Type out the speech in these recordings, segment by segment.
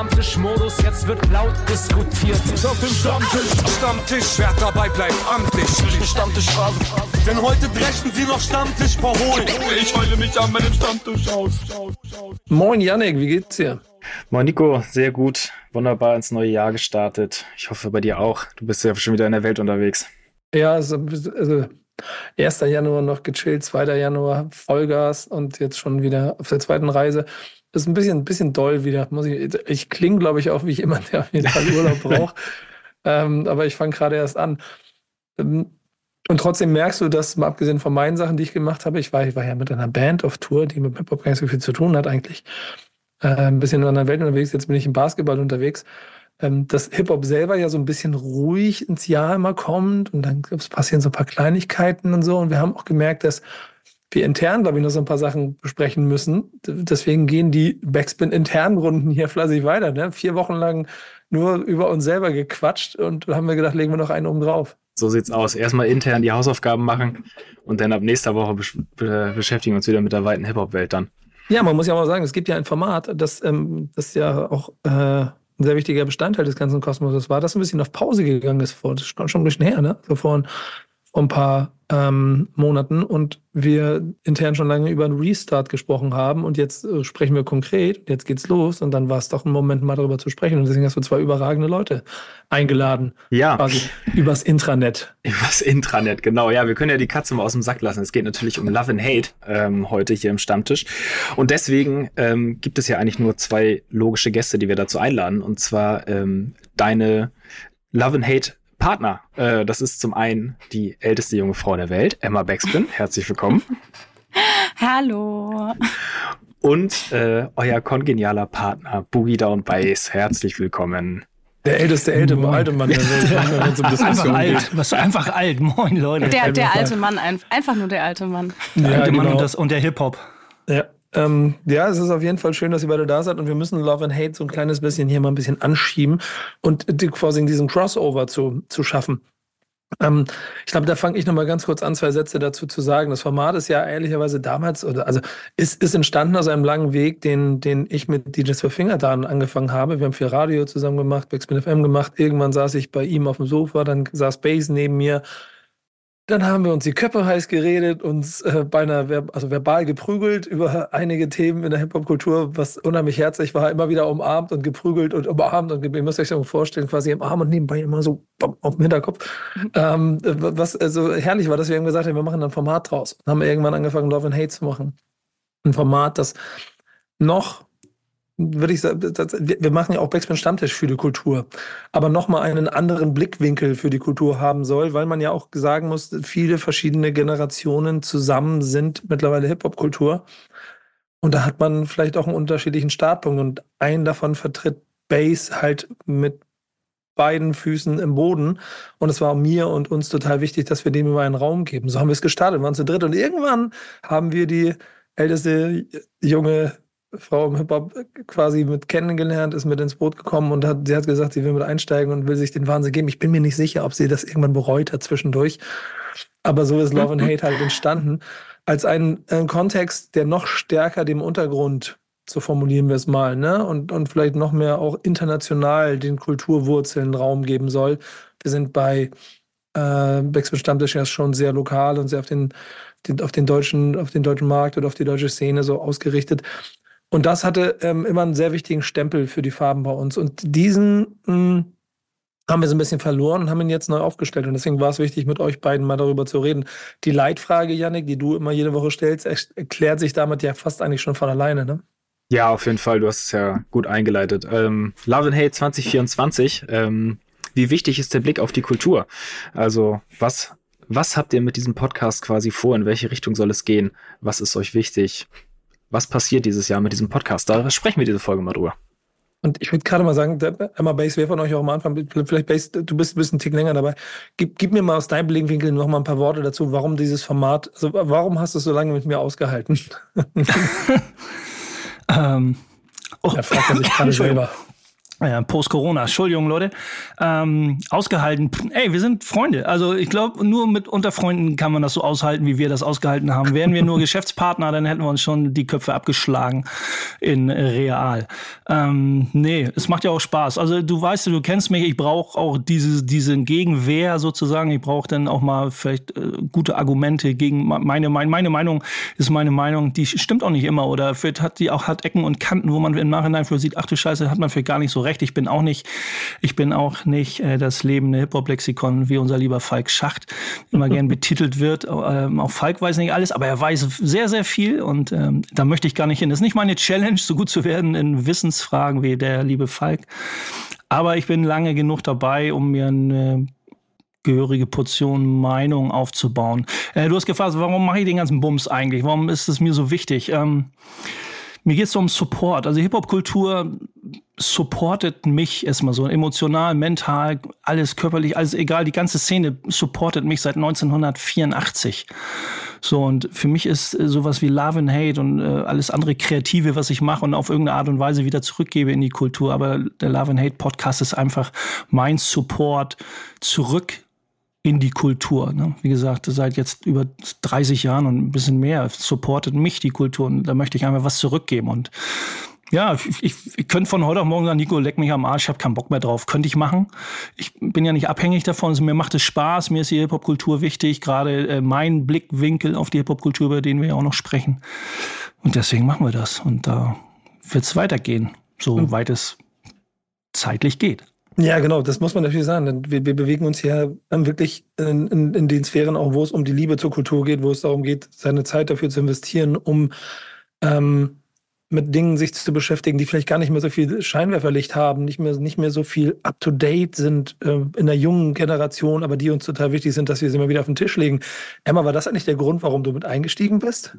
Stammtischmodus, jetzt wird laut diskutiert. Ist auf dem Stammtisch, Stammtisch, wer dabei bleibt, amtlich. Stammtisch Denn heute dreschen sie noch Stammtisch verholen. Ich heule mich an meinem Stammtisch aus. Moin Yannick, wie geht's dir? Moin Nico, sehr gut. Wunderbar ins neue Jahr gestartet. Ich hoffe bei dir auch. Du bist ja schon wieder in der Welt unterwegs. Ja, also, also 1. Januar noch gechillt, 2. Januar Vollgas und jetzt schon wieder auf der zweiten Reise. Ist ein bisschen, ein bisschen doll wieder. Muss ich ich klinge, glaube ich, auch wie jemand, der auf jeden Fall Urlaub braucht. ähm, aber ich fange gerade erst an. Ähm, und trotzdem merkst du, dass, mal abgesehen von meinen Sachen, die ich gemacht habe, ich war, ich war ja mit einer Band auf Tour, die mit Hip-Hop gar nicht so viel zu tun hat eigentlich. Äh, ein bisschen in einer Welt unterwegs, jetzt bin ich im Basketball unterwegs ähm, dass Hip-Hop selber ja so ein bisschen ruhig ins Jahr immer kommt und dann passieren so ein paar Kleinigkeiten und so. Und wir haben auch gemerkt, dass wir intern, glaube ich, noch so ein paar Sachen besprechen müssen. Deswegen gehen die Backspin-internen Runden hier fleißig weiter. Ne? Vier Wochen lang nur über uns selber gequatscht und haben wir gedacht, legen wir noch einen oben drauf. So sieht's aus. Erstmal intern die Hausaufgaben machen und dann ab nächster Woche besch beschäftigen wir uns wieder mit der weiten Hip-Hop-Welt dann. Ja, man muss ja mal sagen, es gibt ja ein Format, das, ähm, das ja auch äh, ein sehr wichtiger Bestandteil des ganzen Kosmoses war, das ein bisschen auf Pause gegangen ist vor, das ist schon ein bisschen her, ne? So vor, vor ein paar ähm, Monaten und wir intern schon lange über einen Restart gesprochen haben und jetzt äh, sprechen wir konkret, jetzt geht's los und dann war es doch ein Moment mal darüber zu sprechen und deswegen hast du zwei überragende Leute eingeladen. Ja. Quasi übers Intranet. Übers Intranet, genau. Ja, wir können ja die Katze mal aus dem Sack lassen. Es geht natürlich um Love and Hate ähm, heute hier im Stammtisch und deswegen ähm, gibt es ja eigentlich nur zwei logische Gäste, die wir dazu einladen und zwar ähm, deine Love and Hate Partner. Äh, das ist zum einen die älteste junge Frau der Welt, Emma Beckspin. Herzlich willkommen. Hallo. Und äh, euer kongenialer Partner Boogie Down Bass. Herzlich willkommen. Der älteste alte, alte Mann der Welt. einfach alt. Was einfach alt. Moin, Leute. Der, der alte Mann, einfach nur der alte Mann. Der ja, alte genau. Mann und, das, und der Hip-Hop. Ja. Ähm, ja, es ist auf jeden Fall schön, dass ihr beide da seid und wir müssen Love and Hate so ein kleines bisschen hier mal ein bisschen anschieben und quasi diesen Crossover zu, zu schaffen. Ähm, ich glaube, da fange ich nochmal ganz kurz an, zwei Sätze dazu zu sagen. Das Format ist ja ehrlicherweise damals, oder also ist, ist entstanden aus einem langen Weg, den, den ich mit DJs für Fingertan angefangen habe. Wir haben viel Radio zusammen gemacht, Backspin FM gemacht. Irgendwann saß ich bei ihm auf dem Sofa, dann saß Bass neben mir dann haben wir uns die Köpfe heiß geredet, uns äh, beinahe also verbal geprügelt über einige Themen in der Hip-Hop-Kultur, was unheimlich herzlich war, immer wieder umarmt und geprügelt und umarmt und ihr müsst euch das vorstellen, quasi im Arm und nebenbei immer so auf dem Hinterkopf. Mhm. Ähm, was also herrlich war, dass wir eben gesagt haben, wir machen ein Format draus. Und haben irgendwann angefangen, Love and Hate zu machen. Ein Format, das noch würde ich sagen, das, wir machen ja auch Backspin Stammtisch für die Kultur, aber nochmal einen anderen Blickwinkel für die Kultur haben soll, weil man ja auch sagen muss, viele verschiedene Generationen zusammen sind mittlerweile Hip-Hop-Kultur. Und da hat man vielleicht auch einen unterschiedlichen Startpunkt und einen davon vertritt Bass halt mit beiden Füßen im Boden. Und es war mir und uns total wichtig, dass wir dem immer einen Raum geben. So haben wir es gestartet, wir waren zu dritt und irgendwann haben wir die älteste junge Frau im Hip-Hop quasi mit kennengelernt, ist mit ins Boot gekommen und hat, sie hat gesagt, sie will mit einsteigen und will sich den Wahnsinn geben. Ich bin mir nicht sicher, ob sie das irgendwann bereut hat zwischendurch. Aber so ist Love and Hate halt entstanden. Als ein, ein Kontext, der noch stärker dem Untergrund, so formulieren wir es mal, ne? Und, und vielleicht noch mehr auch international den Kulturwurzeln Raum geben soll. Wir sind bei äh, Backspin Stammtisch ja schon sehr lokal und sehr auf den, den, auf den deutschen, auf den deutschen Markt oder auf die deutsche Szene so ausgerichtet. Und das hatte ähm, immer einen sehr wichtigen Stempel für die Farben bei uns. Und diesen mh, hm, haben wir so ein bisschen verloren und haben ihn jetzt neu aufgestellt. Und deswegen war es wichtig, mit euch beiden mal darüber zu reden. Die Leitfrage, Yannick, die du immer jede Woche stellst, erklärt sich damit ja fast eigentlich schon von alleine, ne? Ja, auf jeden Fall. Du hast es ja gut eingeleitet. Ähm, Love and Hate 2024. Ähm, wie wichtig ist der Blick auf die Kultur? Also, was, was habt ihr mit diesem Podcast quasi vor? In welche Richtung soll es gehen? Was ist euch wichtig? Was passiert dieses Jahr mit diesem Podcast. Da sprechen wir diese Folge mal drüber. Und ich würde gerade mal sagen, Emma Base, wer von euch auch am Anfang, vielleicht Base, du bist, bist ein Tick länger dabei. Gib, gib mir mal aus deinem Blickwinkel noch mal ein paar Worte dazu, warum dieses Format, also warum hast du es so lange mit mir ausgehalten? ähm, oh. Er fragt er sich gerade selber. Äh, Post-Corona, Entschuldigung, Leute, ähm, ausgehalten. Ey, wir sind Freunde. Also ich glaube, nur mit unter Freunden kann man das so aushalten, wie wir das ausgehalten haben. Wären wir nur Geschäftspartner, dann hätten wir uns schon die Köpfe abgeschlagen in Real. Ähm, nee, es macht ja auch Spaß. Also du weißt, du kennst mich, ich brauche auch diese, diesen Gegenwehr sozusagen. Ich brauche dann auch mal vielleicht äh, gute Argumente gegen meine, meine, meine Meinung ist meine Meinung, die stimmt auch nicht immer oder hat die auch hat Ecken und Kanten, wo man im Nachhinein für sieht, ach du Scheiße, hat man vielleicht gar nicht so recht recht. Ich bin auch nicht, ich bin auch nicht äh, das lebende Hip-Hop-Lexikon, wie unser lieber Falk Schacht immer gern betitelt wird. Ähm, auch Falk weiß nicht alles, aber er weiß sehr, sehr viel und ähm, da möchte ich gar nicht hin. Das ist nicht meine Challenge, so gut zu werden in Wissensfragen wie der liebe Falk. Aber ich bin lange genug dabei, um mir eine gehörige Portion Meinung aufzubauen. Äh, du hast gefragt, warum mache ich den ganzen Bums eigentlich? Warum ist es mir so wichtig? Ähm, mir geht es um Support. Also Hip-Hop-Kultur supportet mich erstmal so emotional, mental, alles körperlich, alles egal. Die ganze Szene supportet mich seit 1984. So, und für mich ist äh, sowas wie Love and Hate und äh, alles andere Kreative, was ich mache und auf irgendeine Art und Weise wieder zurückgebe in die Kultur. Aber der Love and Hate Podcast ist einfach mein Support zurück in die Kultur. Ne? Wie gesagt, seit jetzt über 30 Jahren und ein bisschen mehr supportet mich die Kultur und da möchte ich einfach was zurückgeben. Und ja, ich, ich, ich könnte von heute auf morgen sagen, Nico, leck mich am Arsch, ich habe keinen Bock mehr drauf. Könnte ich machen. Ich bin ja nicht abhängig davon. Also mir macht es Spaß, mir ist die Hip-Hop-Kultur wichtig, gerade äh, mein Blickwinkel auf die Hip-Hop-Kultur, über den wir ja auch noch sprechen. Und deswegen machen wir das. Und da wird es weitergehen, so weit es zeitlich geht. Ja, genau, das muss man natürlich sagen. Wir, wir bewegen uns ja wirklich in, in, in, den Sphären auch, wo es um die Liebe zur Kultur geht, wo es darum geht, seine Zeit dafür zu investieren, um ähm, mit Dingen sich zu beschäftigen, die vielleicht gar nicht mehr so viel Scheinwerferlicht haben, nicht mehr, nicht mehr so viel up-to-date sind äh, in der jungen Generation, aber die uns total wichtig sind, dass wir sie mal wieder auf den Tisch legen. Emma, war das eigentlich der Grund, warum du mit eingestiegen bist?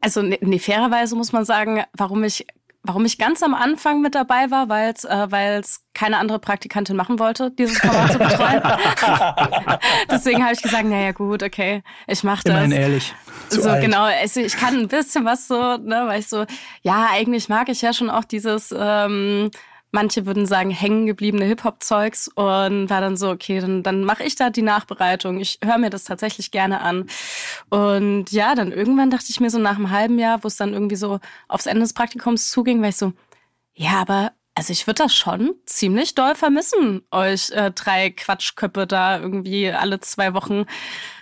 Also ne, nee, fairerweise muss man sagen, warum ich Warum ich ganz am Anfang mit dabei war, weil es äh, weil's keine andere Praktikantin machen wollte, dieses Format zu betreuen. Deswegen habe ich gesagt, naja gut, okay, ich mache das. Immerhin ehrlich. so alt. genau, also ich kann ein bisschen was so, ne, weil ich so, ja, eigentlich mag ich ja schon auch dieses ähm, manche würden sagen, hängen gebliebene Hip-Hop-Zeugs und war dann so, okay, dann, dann mache ich da die Nachbereitung. Ich höre mir das tatsächlich gerne an. Und ja, dann irgendwann dachte ich mir so nach einem halben Jahr, wo es dann irgendwie so aufs Ende des Praktikums zuging, war ich so, ja, aber also ich würde das schon ziemlich doll vermissen, euch äh, drei Quatschköppe da irgendwie alle zwei Wochen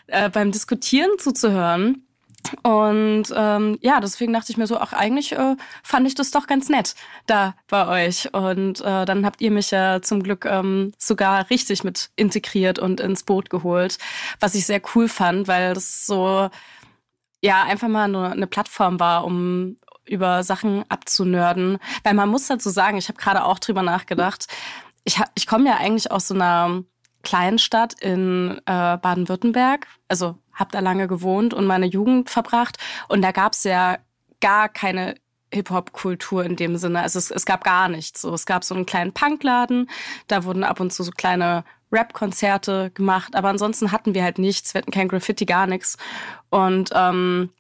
äh, beim Diskutieren zuzuhören. Und ähm, ja, deswegen dachte ich mir so, ach, eigentlich äh, fand ich das doch ganz nett da bei euch. Und äh, dann habt ihr mich ja zum Glück ähm, sogar richtig mit integriert und ins Boot geholt, was ich sehr cool fand, weil das so ja einfach mal nur eine Plattform war, um über Sachen abzunörden. Weil man muss dazu sagen, ich habe gerade auch drüber nachgedacht, ich, ich komme ja eigentlich aus so einer Kleinstadt in äh, Baden-Württemberg, also habe da lange gewohnt und meine Jugend verbracht. Und da gab es ja gar keine Hip-Hop-Kultur in dem Sinne. Also es, es gab gar nichts. So, es gab so einen kleinen Punkladen, da wurden ab und zu so kleine Rap-Konzerte gemacht, aber ansonsten hatten wir halt nichts. Wir hatten kein Graffiti, gar nichts. Und ähm,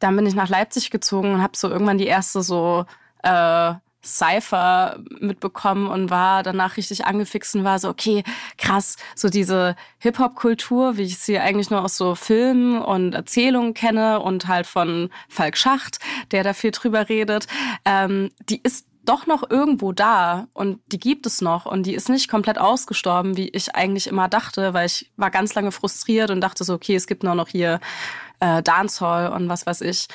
dann bin ich nach Leipzig gezogen und habe so irgendwann die erste so äh, Cypher mitbekommen und war danach richtig angefixt und war so, okay, krass, so diese Hip-Hop-Kultur, wie ich sie eigentlich nur aus so Filmen und Erzählungen kenne und halt von Falk Schacht, der da viel drüber redet, ähm, die ist doch noch irgendwo da und die gibt es noch und die ist nicht komplett ausgestorben, wie ich eigentlich immer dachte, weil ich war ganz lange frustriert und dachte so, okay, es gibt nur noch hier äh, Dancehall und was weiß ich.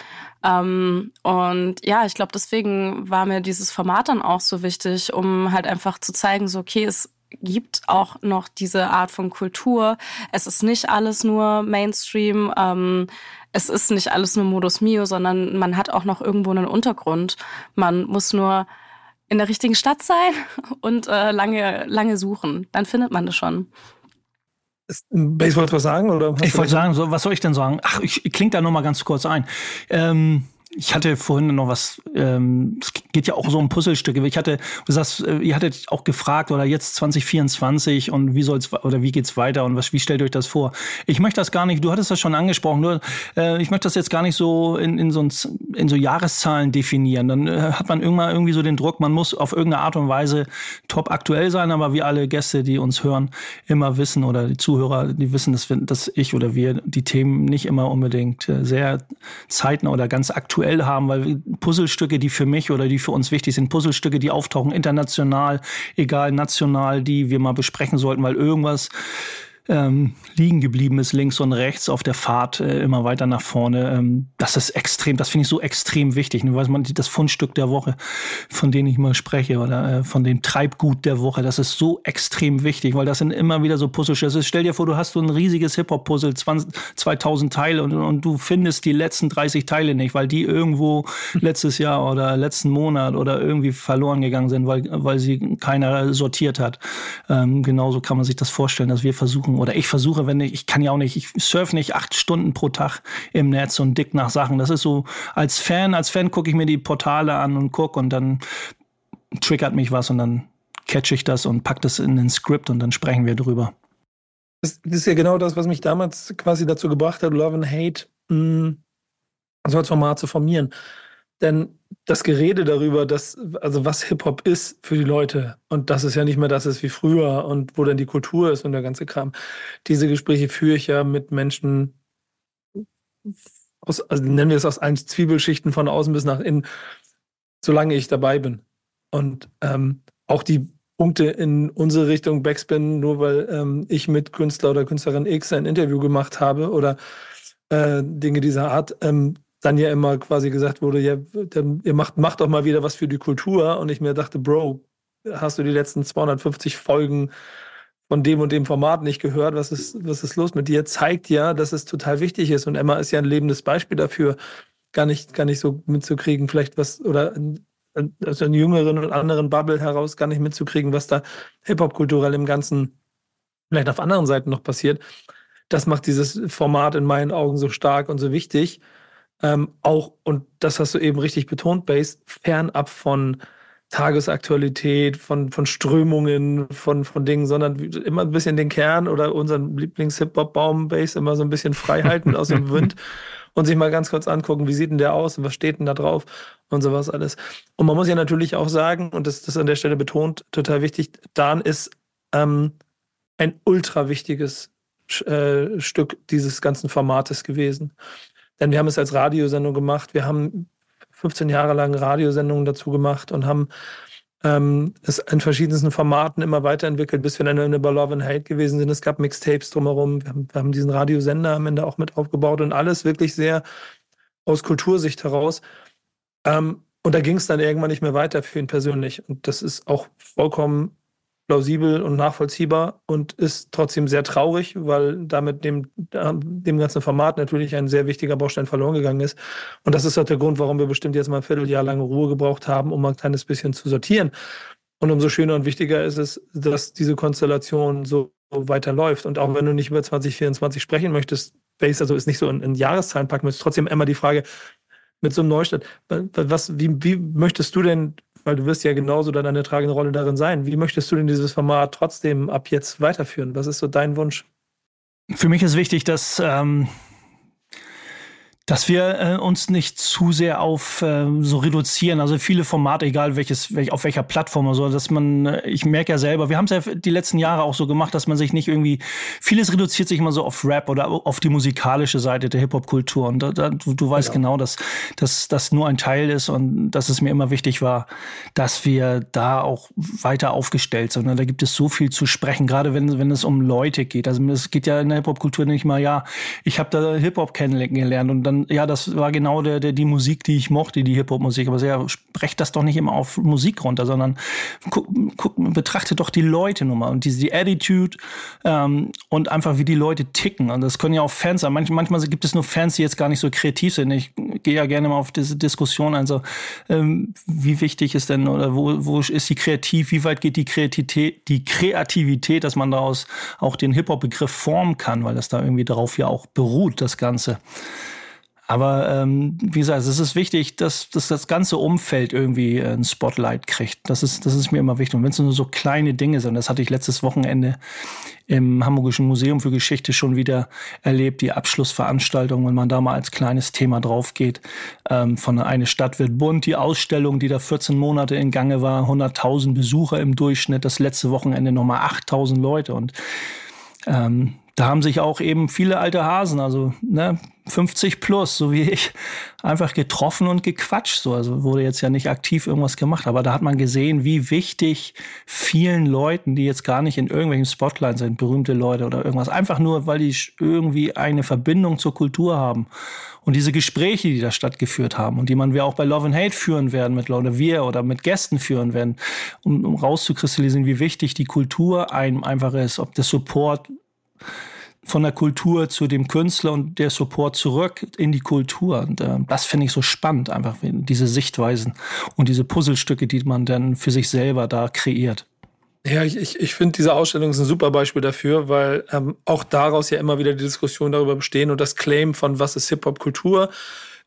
Ähm, und ja, ich glaube, deswegen war mir dieses Format dann auch so wichtig, um halt einfach zu zeigen, so, okay, es gibt auch noch diese Art von Kultur. Es ist nicht alles nur Mainstream. Ähm, es ist nicht alles nur Modus Mio, sondern man hat auch noch irgendwo einen Untergrund. Man muss nur in der richtigen Stadt sein und äh, lange, lange suchen. Dann findet man das schon. Base wollte was sagen? Oder ich wollte sagen, so, was soll ich denn sagen? Ach, ich, ich klinge da nur mal ganz kurz ein. Ähm, ich hatte vorhin noch was, ähm, es geht ja auch so um Puzzlestücke. Ich hatte, du sagst, äh, ihr hattet auch gefragt, oder jetzt 2024 und wie soll's oder wie geht's weiter und was, wie stellt euch das vor? Ich möchte das gar nicht, du hattest das schon angesprochen, nur äh, ich möchte das jetzt gar nicht so in, in, so, in so Jahreszahlen definieren. Dann äh, hat man irgendwann irgendwie so den Druck, man muss auf irgendeine Art und Weise top aktuell sein, aber wie alle Gäste, die uns hören, immer wissen oder die Zuhörer, die wissen, dass, wir, dass ich oder wir die Themen nicht immer unbedingt äh, sehr zeitnah oder ganz aktuell haben, weil Puzzlestücke, die für mich oder die für uns wichtig sind, Puzzlestücke, die auftauchen international, egal national, die wir mal besprechen sollten, weil irgendwas ähm, liegen geblieben ist, links und rechts auf der Fahrt äh, immer weiter nach vorne. Ähm, das ist extrem, das finde ich so extrem wichtig. Ne? Weiß man, das Fundstück der Woche, von dem ich mal spreche, oder äh, von dem Treibgut der Woche, das ist so extrem wichtig, weil das sind immer wieder so Puzzlestücke. Stell dir vor, du hast so ein riesiges Hip-Hop-Puzzle, 2000 Teile und, und du findest die letzten 30 Teile nicht, weil die irgendwo letztes Jahr oder letzten Monat oder irgendwie verloren gegangen sind, weil, weil sie keiner sortiert hat. Ähm, genauso kann man sich das vorstellen, dass wir versuchen, oder ich versuche, wenn ich, ich kann ja auch nicht, ich surfe nicht acht Stunden pro Tag im Netz und dick nach Sachen. Das ist so, als Fan, als Fan gucke ich mir die Portale an und gucke und dann triggert mich was und dann catch ich das und pack das in den Skript und dann sprechen wir drüber. Das, das ist ja genau das, was mich damals quasi dazu gebracht hat, Love and Hate mh, mm, so als Format zu formieren. Denn das Gerede darüber, dass, also was Hip-Hop ist für die Leute und dass es ja nicht mehr das ist wie früher und wo dann die Kultur ist und der ganze Kram. Diese Gespräche führe ich ja mit Menschen aus, also nennen wir es aus allen Zwiebelschichten von außen bis nach innen, solange ich dabei bin. Und ähm, auch die Punkte in unsere Richtung Backspin, nur weil ähm, ich mit Künstler oder Künstlerin X ein Interview gemacht habe oder äh, Dinge dieser Art, ähm, dann ja immer quasi gesagt wurde, ja, ihr macht, macht doch mal wieder was für die Kultur. Und ich mir dachte, Bro, hast du die letzten 250 Folgen von dem und dem Format nicht gehört? Was ist, was ist los mit dir? Zeigt ja, dass es total wichtig ist. Und Emma ist ja ein lebendes Beispiel dafür, gar nicht, gar nicht so mitzukriegen, vielleicht was, oder aus einer jüngeren und anderen Bubble heraus gar nicht mitzukriegen, was da Hip-Hop-kulturell im Ganzen vielleicht auf anderen Seiten noch passiert. Das macht dieses Format in meinen Augen so stark und so wichtig ähm, auch, und das hast du eben richtig betont, Base, fernab von Tagesaktualität, von, von Strömungen, von, von Dingen, sondern immer ein bisschen den Kern oder unseren Lieblings-Hip-Hop-Baum Base immer so ein bisschen frei halten aus dem Wind und sich mal ganz kurz angucken, wie sieht denn der aus und was steht denn da drauf und sowas alles. Und man muss ja natürlich auch sagen, und das, das ist an der Stelle betont, total wichtig, Dan ist ähm, ein ultra wichtiges äh, Stück dieses ganzen Formates gewesen. Denn wir haben es als Radiosendung gemacht. Wir haben 15 Jahre lang Radiosendungen dazu gemacht und haben ähm, es in verschiedensten Formaten immer weiterentwickelt, bis wir dann in über Love and Hate gewesen sind. Es gab Mixtapes drumherum. Wir haben, wir haben diesen Radiosender am Ende auch mit aufgebaut und alles wirklich sehr aus Kultursicht heraus. Ähm, und da ging es dann irgendwann nicht mehr weiter für ihn persönlich. Und das ist auch vollkommen plausibel und nachvollziehbar und ist trotzdem sehr traurig, weil damit dem, dem ganzen Format natürlich ein sehr wichtiger Baustein verloren gegangen ist. Und das ist auch der Grund, warum wir bestimmt jetzt mal ein Vierteljahr lang Ruhe gebraucht haben, um mal ein kleines bisschen zu sortieren. Und umso schöner und wichtiger ist es, dass diese Konstellation so weiterläuft. Und auch wenn du nicht über 2024 sprechen möchtest, Base, also ist nicht so in, in Jahreszahlen packen, ist trotzdem immer die Frage, mit so einem Neustart, was, wie, wie möchtest du denn weil du wirst ja genauso dann eine tragende Rolle darin sein. Wie möchtest du denn dieses Format trotzdem ab jetzt weiterführen? Was ist so dein Wunsch? Für mich ist wichtig, dass ähm, dass wir äh, uns nicht zu sehr auf äh, so reduzieren, also viele Formate, egal welches, welch, auf welcher Plattform oder so, dass man, äh, ich merke ja selber, wir haben es ja die letzten Jahre auch so gemacht, dass man sich nicht irgendwie, vieles reduziert sich immer so auf Rap oder auf die musikalische Seite der Hip-Hop-Kultur und da, da, du, du weißt genau, genau dass, dass das nur ein Teil ist und dass es mir immer wichtig war, dass wir da auch weiter aufgestellt sind. Und da gibt es so viel zu sprechen, gerade wenn, wenn es um Leute geht. Also es geht ja in der Hip-Hop-Kultur nicht mal, ja, ich habe da Hip-Hop kennengelernt und dann ja, das war genau der, der, die Musik, die ich mochte, die Hip-Hop-Musik. Aber ja, sprecht das doch nicht immer auf Musik runter, sondern guck, guck, betrachtet doch die Leute nur mal und die, die Attitude ähm, und einfach wie die Leute ticken. Und das können ja auch Fans sein. Manch, manchmal gibt es nur Fans, die jetzt gar nicht so kreativ sind. Ich gehe ja gerne mal auf diese Diskussion ein. So, ähm, wie wichtig ist denn oder wo, wo ist die Kreativ, wie weit geht die Kreativität, die Kreativität, dass man daraus auch den Hip-Hop-Begriff formen kann, weil das da irgendwie darauf ja auch beruht, das Ganze. Aber ähm, wie gesagt, es ist wichtig, dass, dass das ganze Umfeld irgendwie ein Spotlight kriegt. Das ist, das ist mir immer wichtig. Und wenn es nur so kleine Dinge sind, das hatte ich letztes Wochenende im Hamburgischen Museum für Geschichte schon wieder erlebt, die Abschlussveranstaltung, wenn man da mal als kleines Thema drauf geht. Ähm, von Eine Stadt wird bunt, die Ausstellung, die da 14 Monate in Gange war, 100.000 Besucher im Durchschnitt, das letzte Wochenende nochmal 8.000 Leute. Und ähm, da haben sich auch eben viele alte Hasen, also ne, 50 plus, so wie ich, einfach getroffen und gequatscht. So, also wurde jetzt ja nicht aktiv irgendwas gemacht, aber da hat man gesehen, wie wichtig vielen Leuten, die jetzt gar nicht in irgendwelchen Spotlights sind, berühmte Leute oder irgendwas, einfach nur, weil die irgendwie eine Verbindung zur Kultur haben. Und diese Gespräche, die da stattgeführt haben und die man wir auch bei Love and Hate führen werden mit Leute, wir oder mit Gästen führen werden, um, um rauszukristallisieren, wie wichtig die Kultur einem einfach ist, ob der Support von der Kultur zu dem Künstler und der Support zurück in die Kultur. Und äh, das finde ich so spannend, einfach diese Sichtweisen und diese Puzzlestücke, die man dann für sich selber da kreiert. Ja, ich, ich, ich finde, diese Ausstellung ist ein super Beispiel dafür, weil ähm, auch daraus ja immer wieder die Diskussion darüber bestehen und das Claim von was ist Hip-Hop-Kultur?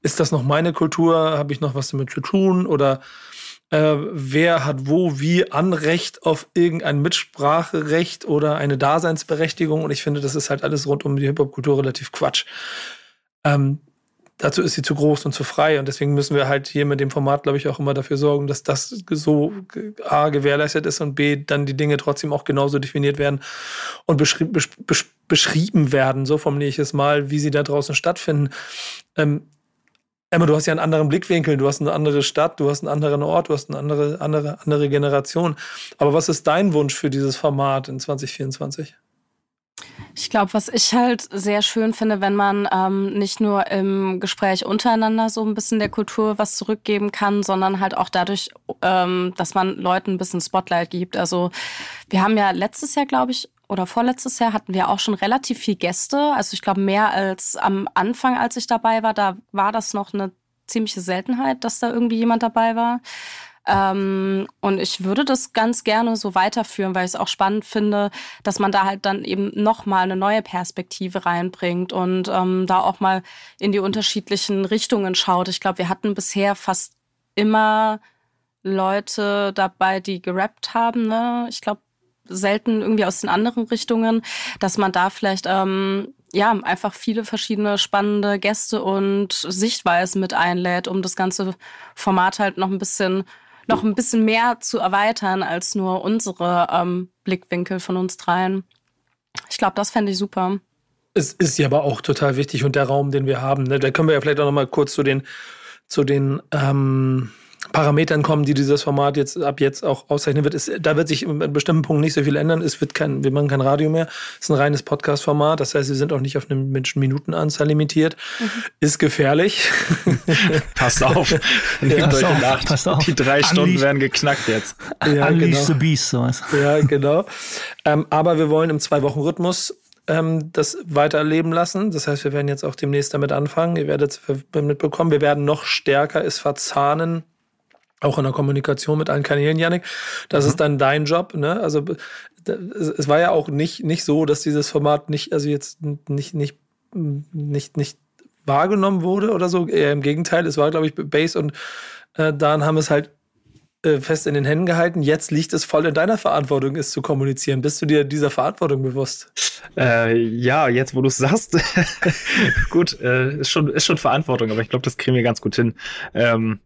Ist das noch meine Kultur? Habe ich noch was damit zu tun? Oder äh, wer hat wo wie Anrecht auf irgendein Mitspracherecht oder eine Daseinsberechtigung. Und ich finde, das ist halt alles rund um die Hip-Hop-Kultur relativ Quatsch. Ähm, dazu ist sie zu groß und zu frei. Und deswegen müssen wir halt hier mit dem Format, glaube ich, auch immer dafür sorgen, dass das so A gewährleistet ist und B dann die Dinge trotzdem auch genauso definiert werden und beschri besch beschrieben werden, so formuliere ich es mal, wie sie da draußen stattfinden. Ähm, Emma, du hast ja einen anderen Blickwinkel, du hast eine andere Stadt, du hast einen anderen Ort, du hast eine andere, andere, andere Generation. Aber was ist dein Wunsch für dieses Format in 2024? Ich glaube, was ich halt sehr schön finde, wenn man ähm, nicht nur im Gespräch untereinander so ein bisschen der Kultur was zurückgeben kann, sondern halt auch dadurch, ähm, dass man Leuten ein bisschen Spotlight gibt. Also wir haben ja letztes Jahr, glaube ich, oder vorletztes Jahr hatten wir auch schon relativ viel Gäste. Also ich glaube mehr als am Anfang, als ich dabei war. Da war das noch eine ziemliche Seltenheit, dass da irgendwie jemand dabei war. Ähm, und ich würde das ganz gerne so weiterführen, weil ich es auch spannend finde, dass man da halt dann eben nochmal eine neue Perspektive reinbringt und ähm, da auch mal in die unterschiedlichen Richtungen schaut. Ich glaube, wir hatten bisher fast immer Leute dabei, die gerappt haben. Ne? Ich glaube, selten irgendwie aus den anderen Richtungen, dass man da vielleicht ähm, ja einfach viele verschiedene spannende Gäste und Sichtweisen mit einlädt, um das ganze Format halt noch ein bisschen noch ein bisschen mehr zu erweitern als nur unsere ähm, Blickwinkel von uns dreien. Ich glaube, das fände ich super. Es ist ja aber auch total wichtig und der Raum, den wir haben, ne, da können wir ja vielleicht auch noch mal kurz zu den zu den ähm, Parametern kommen, die dieses Format jetzt ab jetzt auch auszeichnen wird. Ist, da wird sich in bestimmten Punkten nicht so viel ändern. Es wird kein, wir machen kein Radio mehr. Es ist ein reines Podcast-Format. Das heißt, wir sind auch nicht auf eine Minutenanzahl limitiert. Mhm. Ist gefährlich. passt auf. Nehmt euch auf, Nacht. Passt auf. Die drei Stunden Unleash werden geknackt jetzt. Ja, Unleash genau. the Beast, sowas. Ja, genau. ähm, aber wir wollen im Zwei-Wochen-Rhythmus ähm, das weiterleben lassen. Das heißt, wir werden jetzt auch demnächst damit anfangen. Ihr werdet es mitbekommen. Wir werden noch stärker es verzahnen auch in der Kommunikation mit allen Kanälen, Janik. Das mhm. ist dann dein Job. Ne? Also es war ja auch nicht, nicht so, dass dieses Format nicht, also jetzt nicht, nicht, nicht, nicht wahrgenommen wurde oder so. Eher im Gegenteil, es war, glaube ich, Base und äh, Dan haben es halt äh, fest in den Händen gehalten. Jetzt liegt es voll in deiner Verantwortung, es zu kommunizieren. Bist du dir dieser Verantwortung bewusst? Äh, ja, jetzt wo du es sagst, gut, äh, ist, schon, ist schon Verantwortung, aber ich glaube, das kriegen wir ganz gut hin. Ähm,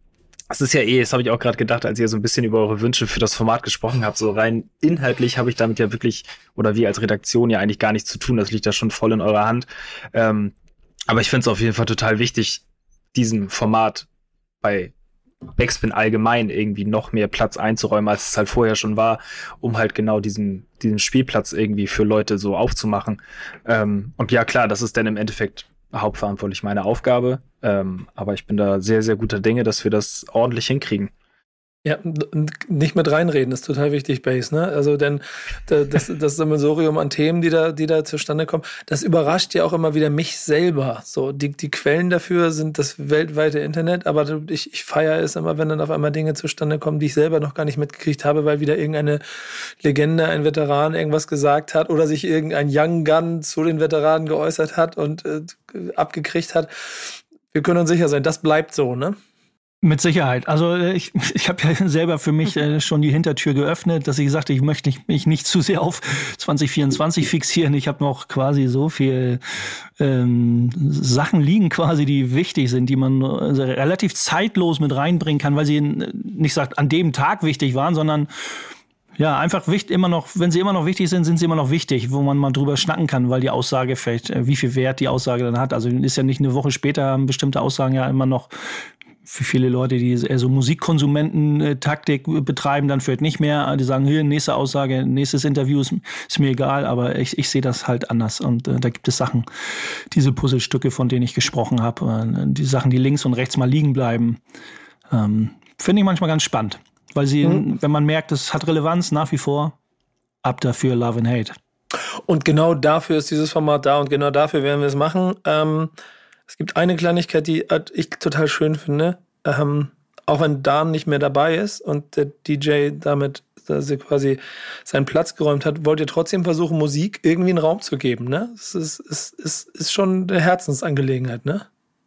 es ist ja eh, das habe ich auch gerade gedacht, als ihr so ein bisschen über eure Wünsche für das Format gesprochen habt. So rein inhaltlich habe ich damit ja wirklich, oder wir als Redaktion ja eigentlich gar nichts zu tun. Das liegt ja schon voll in eurer Hand. Ähm, aber ich finde es auf jeden Fall total wichtig, diesem Format bei Backspin allgemein irgendwie noch mehr Platz einzuräumen, als es halt vorher schon war, um halt genau diesen, diesen Spielplatz irgendwie für Leute so aufzumachen. Ähm, und ja, klar, das ist dann im Endeffekt hauptverantwortlich meine Aufgabe. Ähm, aber ich bin da sehr, sehr guter Dinge, dass wir das ordentlich hinkriegen. Ja, nicht mit reinreden ist total wichtig, Base, ne? Also denn das, das Sammelsurium an Themen, die da, die da zustande kommen, das überrascht ja auch immer wieder mich selber. So, die, die Quellen dafür sind das weltweite Internet, aber ich, ich feiere es immer, wenn dann auf einmal Dinge zustande kommen, die ich selber noch gar nicht mitgekriegt habe, weil wieder irgendeine Legende, ein Veteran irgendwas gesagt hat oder sich irgendein Young Gun zu den Veteranen geäußert hat und äh, abgekriegt hat wir können uns sicher sein, das bleibt so, ne? Mit Sicherheit. Also äh, ich, ich habe ja selber für mich äh, schon die Hintertür geöffnet, dass ich sagte, ich möchte mich nicht zu sehr auf 2024 fixieren. Ich habe noch quasi so viel ähm, Sachen liegen quasi, die wichtig sind, die man äh, relativ zeitlos mit reinbringen kann, weil sie nicht sagt an dem Tag wichtig waren, sondern ja, einfach wichtig, immer noch, wenn sie immer noch wichtig sind, sind sie immer noch wichtig, wo man mal drüber schnacken kann, weil die Aussage vielleicht, äh, wie viel Wert die Aussage dann hat. Also ist ja nicht eine Woche später bestimmte Aussagen ja immer noch für viele Leute, die eher so Musikkonsumenten-Taktik betreiben, dann vielleicht nicht mehr. Die sagen, hier, nächste Aussage, nächstes Interview ist, ist mir egal, aber ich, ich sehe das halt anders. Und äh, da gibt es Sachen, diese Puzzlestücke, von denen ich gesprochen habe, äh, die Sachen, die links und rechts mal liegen bleiben, ähm, finde ich manchmal ganz spannend. Weil sie, mhm. wenn man merkt, es hat Relevanz nach wie vor, ab dafür Love and Hate. Und genau dafür ist dieses Format da und genau dafür werden wir es machen. Ähm es gibt eine Kleinigkeit, die ich total schön finde. Ähm, auch wenn Dan nicht mehr dabei ist und der DJ damit er quasi seinen Platz geräumt hat, wollt ihr trotzdem versuchen, Musik irgendwie einen Raum zu geben. Ne? Das ist, ist, ist, ist schon eine Herzensangelegenheit, ne?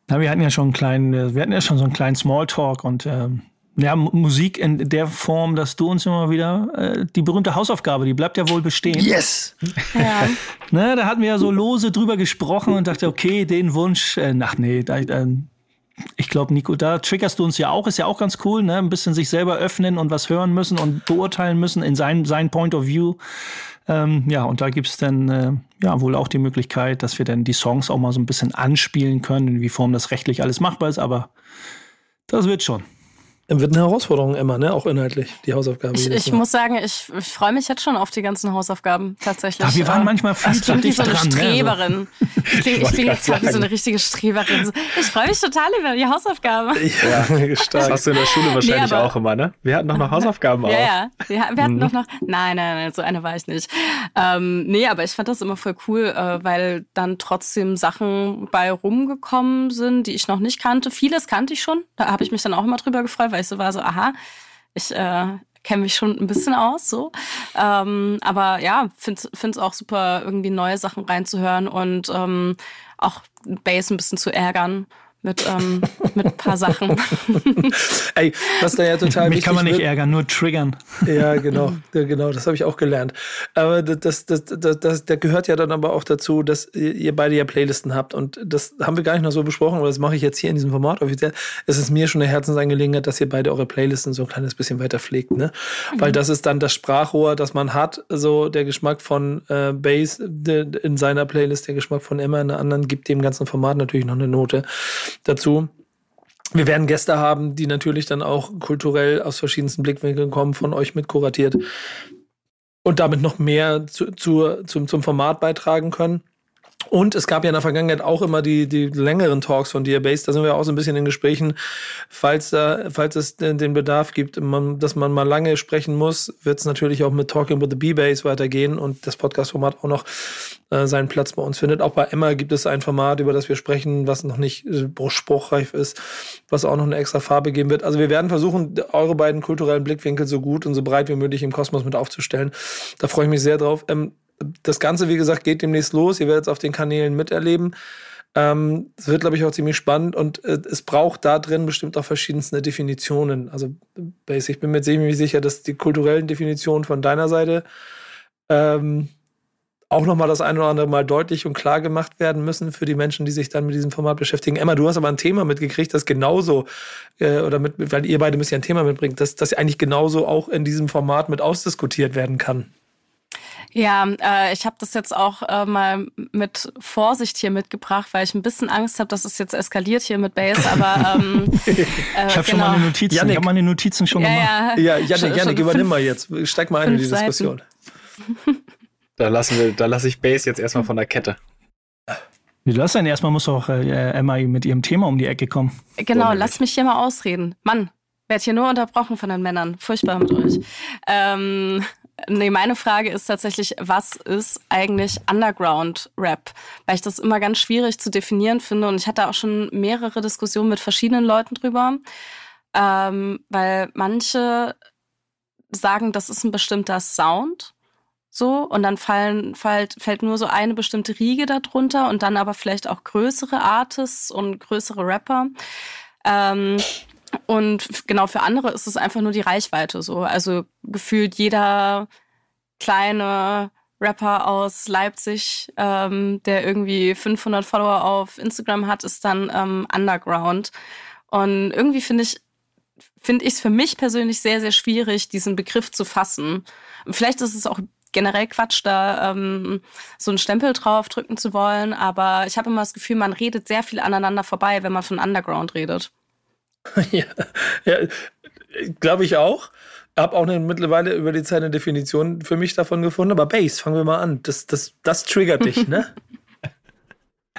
Na, wir hatten ja schon einen kleinen, wir hatten ja schon so einen kleinen Smalltalk und ähm, ja, Musik in der Form, dass du uns immer wieder äh, die berühmte Hausaufgabe, die bleibt ja wohl bestehen. Yes! Ja. ne, da hatten wir ja so lose drüber gesprochen und dachte, okay, den Wunsch, äh, ach nee, da, äh, ich glaube, Nico, da triggerst du uns ja auch, ist ja auch ganz cool, ne? Ein bisschen sich selber öffnen und was hören müssen und beurteilen müssen in sein, sein Point of View. Ähm, ja, und da gibt's dann äh, ja wohl auch die Möglichkeit, dass wir dann die Songs auch mal so ein bisschen anspielen können, in wie Form das rechtlich alles machbar ist, aber das wird schon. Wird eine Herausforderung immer, ne? Auch inhaltlich, die Hausaufgaben. Ich, ich muss sagen, ich, ich freue mich jetzt schon auf die ganzen Hausaufgaben tatsächlich. Ach, wir waren manchmal viel ich zu dicht so eine dran. Streberin. Ne? Also. Ich, ich bin jetzt wie so eine richtige Streberin. Ich freue mich total über die Hausaufgaben. Ja, das hast du in der Schule wahrscheinlich nee, auch immer, ne? Wir hatten doch noch Hausaufgaben auch. Ja, ja. Wir, wir hatten mhm. doch noch. Nein, nein, nein, so eine war ich nicht. Ähm, nee, aber ich fand das immer voll cool, äh, weil dann trotzdem Sachen bei rumgekommen sind, die ich noch nicht kannte. Vieles kannte ich schon. Da habe ich mich dann auch immer drüber gefreut, weil ich so war so, aha, ich äh, kenne mich schon ein bisschen aus, so. Ähm, aber ja, finde es auch super, irgendwie neue Sachen reinzuhören und ähm, auch Bass ein bisschen zu ärgern mit, ähm, mit ein paar Sachen. Ey, was da ja total Mich kann man nicht wird, ärgern, nur triggern. Ja, genau, ja, genau, das habe ich auch gelernt. Aber das, das, das, das, das gehört ja dann aber auch dazu, dass ihr beide ja Playlisten habt. Und das haben wir gar nicht noch so besprochen, aber das mache ich jetzt hier in diesem Format offiziell. Es ist mir schon eine Herzensangelegenheit, dass ihr beide eure Playlisten so ein kleines bisschen weiter pflegt, ne? Mhm. Weil das ist dann das Sprachrohr, das man hat, so der Geschmack von äh, Bass in seiner Playlist, der Geschmack von Emma in der anderen, gibt dem ganzen Format natürlich noch eine Note dazu. Wir werden Gäste haben, die natürlich dann auch kulturell aus verschiedensten Blickwinkeln kommen, von euch mitkuratiert und damit noch mehr zu, zu, zum, zum Format beitragen können. Und es gab ja in der Vergangenheit auch immer die, die längeren Talks von Diabase. Da sind wir auch so ein bisschen in Gesprächen. Falls, da, falls es den Bedarf gibt, man, dass man mal lange sprechen muss, wird es natürlich auch mit Talking with the B-Base weitergehen und das Podcast-Format auch noch äh, seinen Platz bei uns findet. Auch bei Emma gibt es ein Format, über das wir sprechen, was noch nicht äh, spruchreif ist, was auch noch eine extra Farbe geben wird. Also wir werden versuchen, eure beiden kulturellen Blickwinkel so gut und so breit wie möglich im Kosmos mit aufzustellen. Da freue ich mich sehr drauf. Ähm, das Ganze, wie gesagt, geht demnächst los. Ihr werdet es auf den Kanälen miterleben. Ähm, es wird, glaube ich, auch ziemlich spannend und äh, es braucht da drin bestimmt auch verschiedenste Definitionen. Also, ich bin mir ziemlich sicher, dass die kulturellen Definitionen von deiner Seite ähm, auch nochmal das eine oder andere Mal deutlich und klar gemacht werden müssen für die Menschen, die sich dann mit diesem Format beschäftigen. Emma, du hast aber ein Thema mitgekriegt, das genauso, äh, oder mit, weil ihr beide müsst ja ein Thema mitbringen, dass das eigentlich genauso auch in diesem Format mit ausdiskutiert werden kann. Ja, äh, ich habe das jetzt auch äh, mal mit Vorsicht hier mitgebracht, weil ich ein bisschen Angst habe, dass es jetzt eskaliert hier mit Base. Aber ähm, äh, ich habe genau. schon meine Notizen. Janik, ich habe meine Notizen schon ja, gemacht. Ja, ja Janik, Janik übernimm mal jetzt. Steig mal ein in die Diskussion. da lassen wir, da lasse ich Base jetzt erstmal von der Kette. Wie du das denn? Erstmal muss auch äh, Emma mit ihrem Thema um die Ecke kommen. Genau, lass mich hier mal ausreden. Mann, werd hier nur unterbrochen von den Männern. Furchtbar mit euch. Ähm, Nee, meine Frage ist tatsächlich, was ist eigentlich Underground-Rap? Weil ich das immer ganz schwierig zu definieren finde und ich hatte auch schon mehrere Diskussionen mit verschiedenen Leuten drüber, ähm, weil manche sagen, das ist ein bestimmter Sound, so und dann fallen, fällt, fällt nur so eine bestimmte Riege darunter und dann aber vielleicht auch größere Artists und größere Rapper. Ähm, und genau für andere ist es einfach nur die Reichweite so. Also gefühlt jeder kleine Rapper aus Leipzig, ähm, der irgendwie 500 Follower auf Instagram hat, ist dann ähm, Underground. Und irgendwie finde ich finde ich es für mich persönlich sehr sehr schwierig, diesen Begriff zu fassen. Vielleicht ist es auch generell Quatsch, da ähm, so einen Stempel drauf drücken zu wollen, aber ich habe immer das Gefühl, man redet sehr viel aneinander vorbei, wenn man von Underground redet. ja, ja glaube ich auch. Habe auch eine, mittlerweile über die Zeit eine Definition für mich davon gefunden. Aber Bass, fangen wir mal an. Das, das, das triggert dich, ne?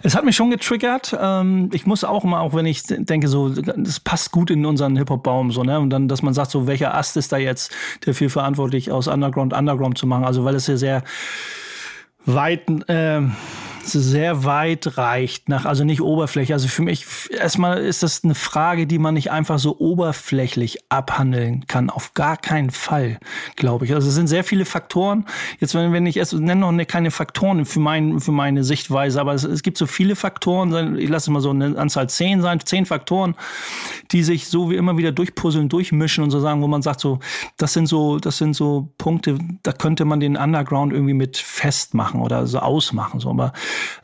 Es hat mich schon getriggert. Ähm, ich muss auch immer, auch wenn ich denke, so, das passt gut in unseren Hip-Hop-Baum, so, ne? Und dann, dass man sagt, so, welcher Ast ist da jetzt dafür verantwortlich, aus Underground Underground zu machen? Also, weil es ja sehr weit, äh, sehr weit reicht nach, also nicht Oberfläche. Also für mich erstmal ist das eine Frage, die man nicht einfach so oberflächlich abhandeln kann. Auf gar keinen Fall, glaube ich. Also es sind sehr viele Faktoren. Jetzt, wenn, wenn ich es nenne noch keine Faktoren für, mein, für meine Sichtweise, aber es, es gibt so viele Faktoren, ich lasse mal so eine Anzahl zehn sein, zehn Faktoren, die sich so wie immer wieder durchpuzzeln, durchmischen und so sagen, wo man sagt, so, das sind so, das sind so Punkte, da könnte man den Underground irgendwie mit festmachen oder so ausmachen. So. Aber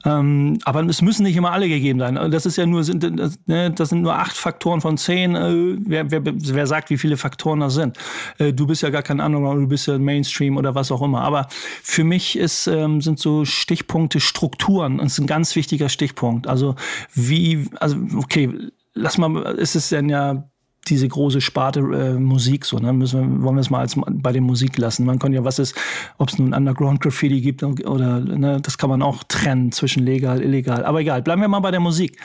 ähm, aber es müssen nicht immer alle gegeben sein. Das ist ja nur, ne, das sind nur acht Faktoren von zehn. Äh, wer, wer, wer sagt, wie viele Faktoren das sind? Äh, du bist ja gar kein Underground, du bist ja Mainstream oder was auch immer. Aber für mich ist, ähm, sind so Stichpunkte Strukturen. Das ist ein ganz wichtiger Stichpunkt. Also wie, also okay, lass mal, ist es denn ja diese große Sparte äh, Musik so, ne? Müssen wir, wollen wir es mal als bei der Musik lassen. Man kann ja, was ist, ob es nun Underground Graffiti gibt oder ne, das kann man auch trennen zwischen legal, illegal. Aber egal, bleiben wir mal bei der Musik.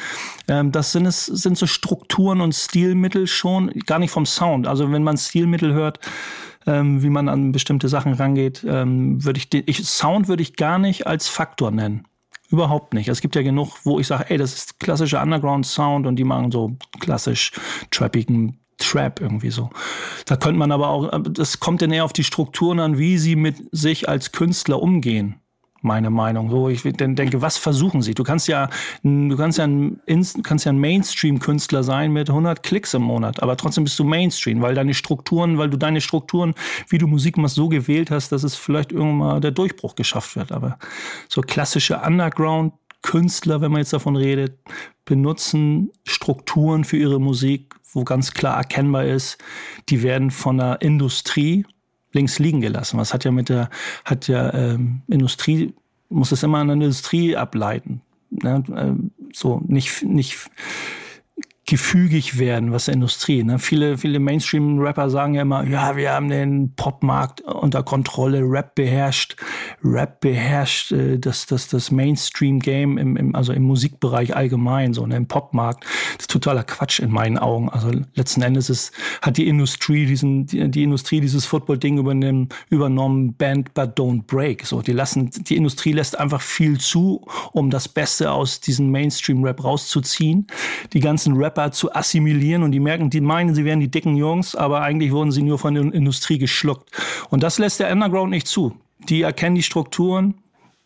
Ähm, das sind es sind so Strukturen und Stilmittel schon, gar nicht vom Sound. Also wenn man Stilmittel hört, ähm, wie man an bestimmte Sachen rangeht, ähm, würde ich, ich Sound würde ich gar nicht als Faktor nennen. Überhaupt nicht. Es gibt ja genug, wo ich sage, ey, das ist klassischer Underground-Sound und die machen so klassisch trappigen Trap irgendwie so. Da könnte man aber auch, das kommt dann eher auf die Strukturen an, wie sie mit sich als Künstler umgehen meine Meinung. So, ich denke, was versuchen sie? Du kannst ja, du kannst ja ein, kannst ja ein Mainstream-Künstler sein mit 100 Klicks im Monat, aber trotzdem bist du Mainstream, weil deine Strukturen, weil du deine Strukturen, wie du Musik machst, so gewählt hast, dass es vielleicht irgendwann mal der Durchbruch geschafft wird. Aber so klassische Underground-Künstler, wenn man jetzt davon redet, benutzen Strukturen für ihre Musik, wo ganz klar erkennbar ist, die werden von der Industrie links liegen gelassen. Was hat ja mit der, hat ja ähm, Industrie, muss es immer an der Industrie ableiten. Ne? Ähm, so nicht, nicht gefügig werden, was der Industrie. Ne? Viele, viele Mainstream-Rapper sagen ja immer, ja, wir haben den Popmarkt unter Kontrolle, Rap beherrscht, Rap beherrscht äh, das, das, das Mainstream-Game, im, im, also im Musikbereich allgemein, so ne? im Popmarkt. Das ist totaler Quatsch in meinen Augen. Also letzten Endes ist, hat die Industrie diesen, die, die Industrie dieses Football-Ding übernommen, übernommen, Band but don't break. So, die lassen, die Industrie lässt einfach viel zu, um das Beste aus diesem Mainstream-Rap rauszuziehen. Die ganzen Rapper Rapper zu assimilieren und die merken, die meinen, sie wären die dicken Jungs, aber eigentlich wurden sie nur von der Industrie geschluckt. Und das lässt der Underground nicht zu. Die erkennen die Strukturen.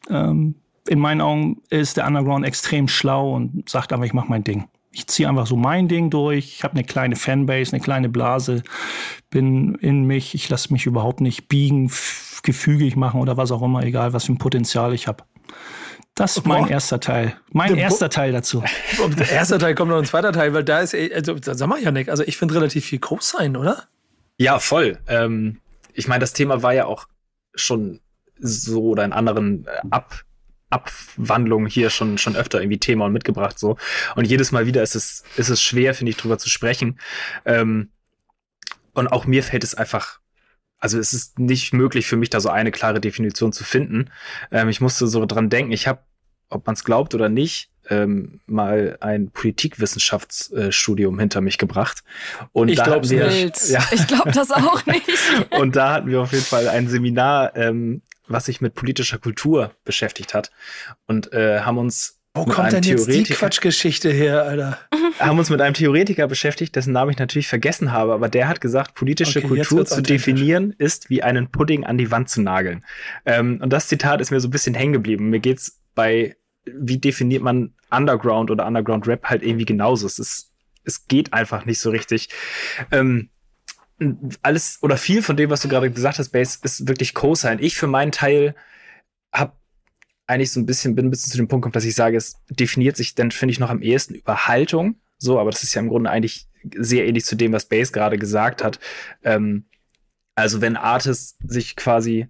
Ähm, in meinen Augen ist der Underground extrem schlau und sagt einfach, ich mache mein Ding. Ich ziehe einfach so mein Ding durch. Ich habe eine kleine Fanbase, eine kleine Blase, bin in mich. Ich lasse mich überhaupt nicht biegen, gefügig machen oder was auch immer, egal was für ein Potenzial ich habe. Das ist mein erster Teil. Mein erster Teil dazu. Der erste Teil kommt noch ein zweiter Teil, weil da ist, also, sag mal, Janik, also ich finde relativ viel groß sein, oder? Ja, voll. Ähm, ich meine, das Thema war ja auch schon so oder in anderen äh, Ab Abwandlungen hier schon, schon öfter irgendwie Thema und mitgebracht so. Und jedes Mal wieder ist es, ist es schwer, finde ich, drüber zu sprechen. Ähm, und auch mir fällt es einfach also es ist nicht möglich für mich, da so eine klare Definition zu finden. Ähm, ich musste so dran denken, ich habe, ob man es glaubt oder nicht, ähm, mal ein Politikwissenschaftsstudium äh, hinter mich gebracht. Und ich glaube Ja. Ich glaube das auch nicht. und da hatten wir auf jeden Fall ein Seminar, ähm, was sich mit politischer Kultur beschäftigt hat und äh, haben uns Wo kommt denn jetzt die Quatschgeschichte her, Alter? haben uns mit einem Theoretiker beschäftigt, dessen Namen ich natürlich vergessen habe, aber der hat gesagt, politische okay, Kultur zu definieren ist wie einen Pudding an die Wand zu nageln. Ähm, und das Zitat ist mir so ein bisschen hängen geblieben. Mir geht's bei, wie definiert man Underground oder Underground Rap halt irgendwie genauso. Es ist, es geht einfach nicht so richtig. Ähm, alles oder viel von dem, was du gerade gesagt hast, Base, ist wirklich Cosine. Ich für meinen Teil habe eigentlich so ein bisschen, bin ein bisschen zu dem Punkt gekommen, dass ich sage, es definiert sich dann, finde ich, noch am ehesten über Haltung. So, aber das ist ja im Grunde eigentlich sehr ähnlich zu dem, was Base gerade gesagt hat. Ähm, also wenn Artists sich quasi,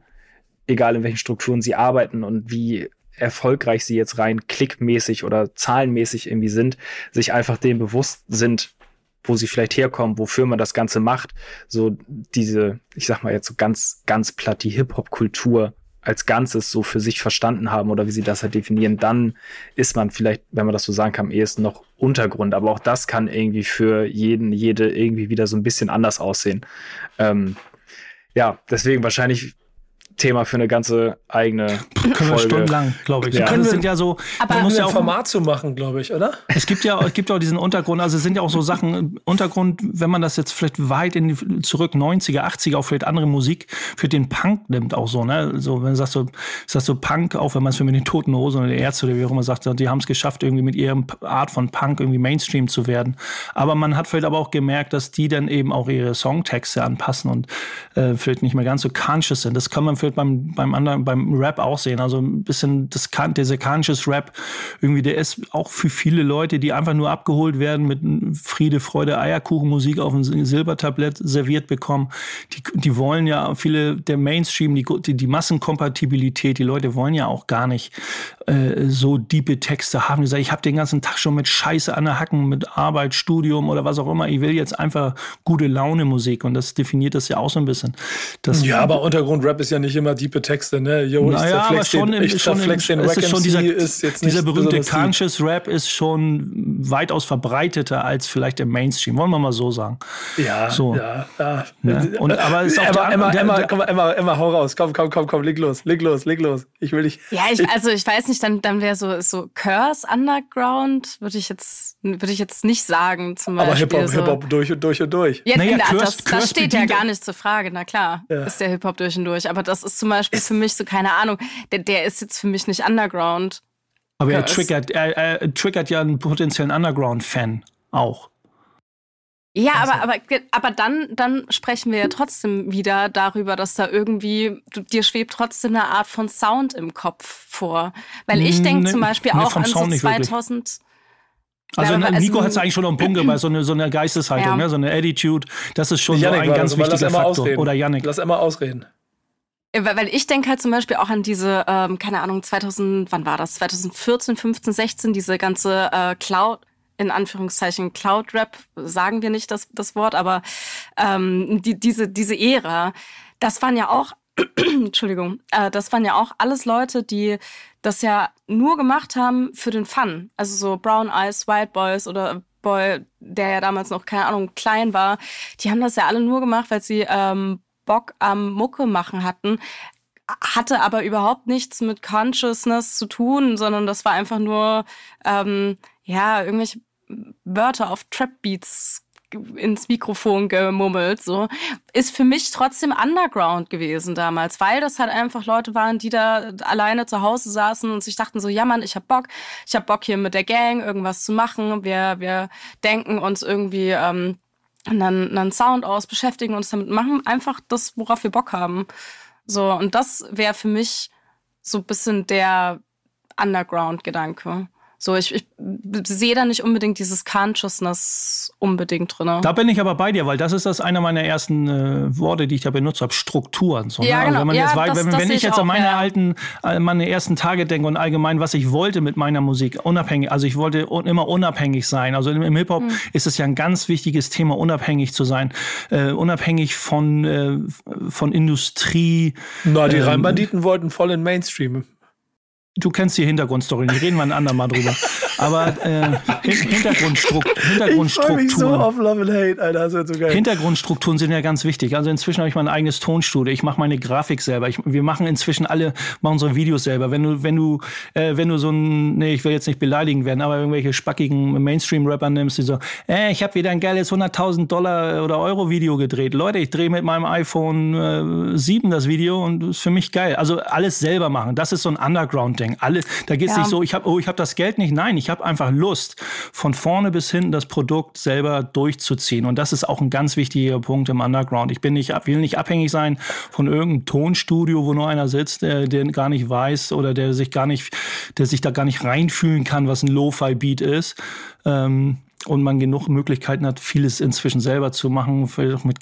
egal in welchen Strukturen sie arbeiten und wie erfolgreich sie jetzt rein klickmäßig oder zahlenmäßig irgendwie sind, sich einfach dem bewusst sind, wo sie vielleicht herkommen, wofür man das Ganze macht. So diese, ich sag mal jetzt so ganz, ganz platt die Hip-Hop-Kultur als Ganzes so für sich verstanden haben oder wie sie das halt definieren, dann ist man vielleicht, wenn man das so sagen kann, am ehesten noch Untergrund. Aber auch das kann irgendwie für jeden, jede irgendwie wieder so ein bisschen anders aussehen. Ähm, ja, deswegen wahrscheinlich Thema für eine ganze eigene Können Folge. wir stundenlang, glaube ich. Ja. Können wir, sind ja so, aber muss ja auch Format zu machen, glaube ich, oder? Es gibt ja, es gibt auch diesen Untergrund. Also es sind ja auch so Sachen. Untergrund, wenn man das jetzt vielleicht weit in die, zurück 90er, 80er, auch vielleicht andere Musik für den Punk nimmt auch so. Ne, so wenn du sagst so, sagst so Punk, auch wenn man es für mit den Toten Hosen oder der Ärzte oder wie auch immer sagt, die haben es geschafft irgendwie mit ihrem Art von Punk irgendwie Mainstream zu werden. Aber man hat vielleicht aber auch gemerkt, dass die dann eben auch ihre Songtexte anpassen und äh, vielleicht nicht mehr ganz so conscious sind. Das kann man vielleicht beim, beim anderen, beim Rap auch sehen. Also ein bisschen das, dieser Conscious Rap, irgendwie, der ist auch für viele Leute, die einfach nur abgeholt werden mit Friede, Freude, Eierkuchenmusik auf dem Silbertablett serviert bekommen. Die, die wollen ja, viele der Mainstream, die, die Massenkompatibilität, die Leute wollen ja auch gar nicht äh, so diepe Texte haben. Die sagen, ich habe den ganzen Tag schon mit Scheiße an der Hacken, mit Arbeit, Studium oder was auch immer. Ich will jetzt einfach gute Laune Musik und das definiert das ja auch so ein bisschen. Das ja, aber Untergrund-Rap ist ja nicht immer diepe Texte, ne? Yo, ich naja, aber schon den, ich schon den, den ist schon dieser, ist jetzt dieser berühmte Conscious Rap ist schon weitaus verbreiteter als vielleicht im Mainstream, wollen wir mal so sagen. Ja, so. ja, ja. Und, aber ist auch Emma, Emma, der, Emma, komm, Emma, Emma, hau raus, komm, komm, komm, komm, leg los, leg los, leg los. Ich will dich. Ja, ich, also ich weiß nicht, dann, dann wäre so, so Curse Underground, würde ich jetzt, würde ich jetzt nicht sagen, zum Beispiel. Aber Hip-Hop, so. Hip-Hop durch und durch und durch. Ja, naja, na, Curse, das, das Curse steht ja gar nicht zur Frage, na klar, ja. ist der Hip-Hop durch und durch. Aber das ist zum Beispiel für mich so, keine Ahnung, der, der ist jetzt für mich nicht Underground. Aber er triggert, er, er triggert ja einen potenziellen Underground-Fan auch. Ja, also. aber, aber, aber dann, dann sprechen wir ja trotzdem wieder darüber, dass da irgendwie, du, dir schwebt trotzdem eine Art von Sound im Kopf vor. Weil ich denke nee, zum Beispiel nee, auch an so 2000. Also, ja, also Nico hat es eigentlich schon den Punkt gebracht, so eine, so eine Geisteshaltung, ja. ne? so eine Attitude. Das ist schon Janik so ein ganz so, wichtiger Faktor. Ausreden. Oder Yannick. Lass immer ausreden. Weil ich denke halt zum Beispiel auch an diese, ähm, keine Ahnung, 2000, wann war das? 2014, 15, 16, diese ganze äh, Cloud, in Anführungszeichen Cloud-Rap, sagen wir nicht das, das Wort, aber ähm, die, diese, diese Ära, das waren ja auch, Entschuldigung, äh, das waren ja auch alles Leute, die das ja nur gemacht haben für den Fun. Also so Brown Eyes, White Boys oder Boy, der ja damals noch, keine Ahnung, klein war, die haben das ja alle nur gemacht, weil sie ähm, Bock am Mucke machen hatten, hatte aber überhaupt nichts mit Consciousness zu tun, sondern das war einfach nur, ähm, ja, irgendwelche Wörter auf Trap-Beats ins Mikrofon gemummelt, so, ist für mich trotzdem Underground gewesen damals, weil das halt einfach Leute waren, die da alleine zu Hause saßen und sich dachten so, ja Mann, ich hab Bock, ich hab Bock hier mit der Gang irgendwas zu machen, wir, wir denken uns irgendwie, ähm, einen, einen Sound aus, beschäftigen uns damit, machen einfach das, worauf wir Bock haben. So, und das wäre für mich so ein bisschen der Underground-Gedanke. So, ich, ich sehe da nicht unbedingt dieses Consciousness unbedingt drin. Da bin ich aber bei dir, weil das ist das einer meiner ersten äh, Worte, die ich da benutzt habe, Strukturen. So, ja, ne? genau. wenn man ja, jetzt das, wenn, das wenn ich jetzt an meine ja. alten, äh, meine ersten Tage denke und allgemein, was ich wollte mit meiner Musik, unabhängig, also ich wollte un immer unabhängig sein. Also im, im Hip-Hop hm. ist es ja ein ganz wichtiges Thema, unabhängig zu sein. Äh, unabhängig von, äh, von Industrie. Na, die ähm, Rheinbanditen wollten voll in Mainstream. Du kennst die Hintergrundstory, nicht reden wir ein andermal drüber. Aber äh, Hintergrundstrukt Hintergrundstrukturen. Ich so auf Love and Hate, Alter, das wird so geil. Hintergrundstrukturen sind ja ganz wichtig. Also inzwischen habe ich mein eigenes Tonstudio. Ich mache meine Grafik selber. Ich, wir machen inzwischen alle mal unsere Videos selber. Wenn du, wenn du, äh, wenn du so ein, nee, ich will jetzt nicht beleidigen werden, aber irgendwelche spackigen Mainstream-Rapper nimmst, die so, äh, ich habe wieder ein geiles 100.000 Dollar oder Euro Video gedreht. Leute, ich drehe mit meinem iPhone äh, 7 das Video und das ist für mich geil. Also alles selber machen. Das ist so ein Underground-Ding. Marketing. Alle, da geht es ja. nicht so, ich habe, oh, ich habe das Geld nicht. Nein, ich habe einfach Lust, von vorne bis hinten das Produkt selber durchzuziehen. Und das ist auch ein ganz wichtiger Punkt im Underground. Ich bin nicht, will nicht abhängig sein von irgendeinem Tonstudio, wo nur einer sitzt, der, der gar nicht weiß oder der sich gar nicht, der sich da gar nicht reinfühlen kann, was ein Lo-Fi-Beat ist. Ähm, und man genug Möglichkeiten hat, vieles inzwischen selber zu machen, mit,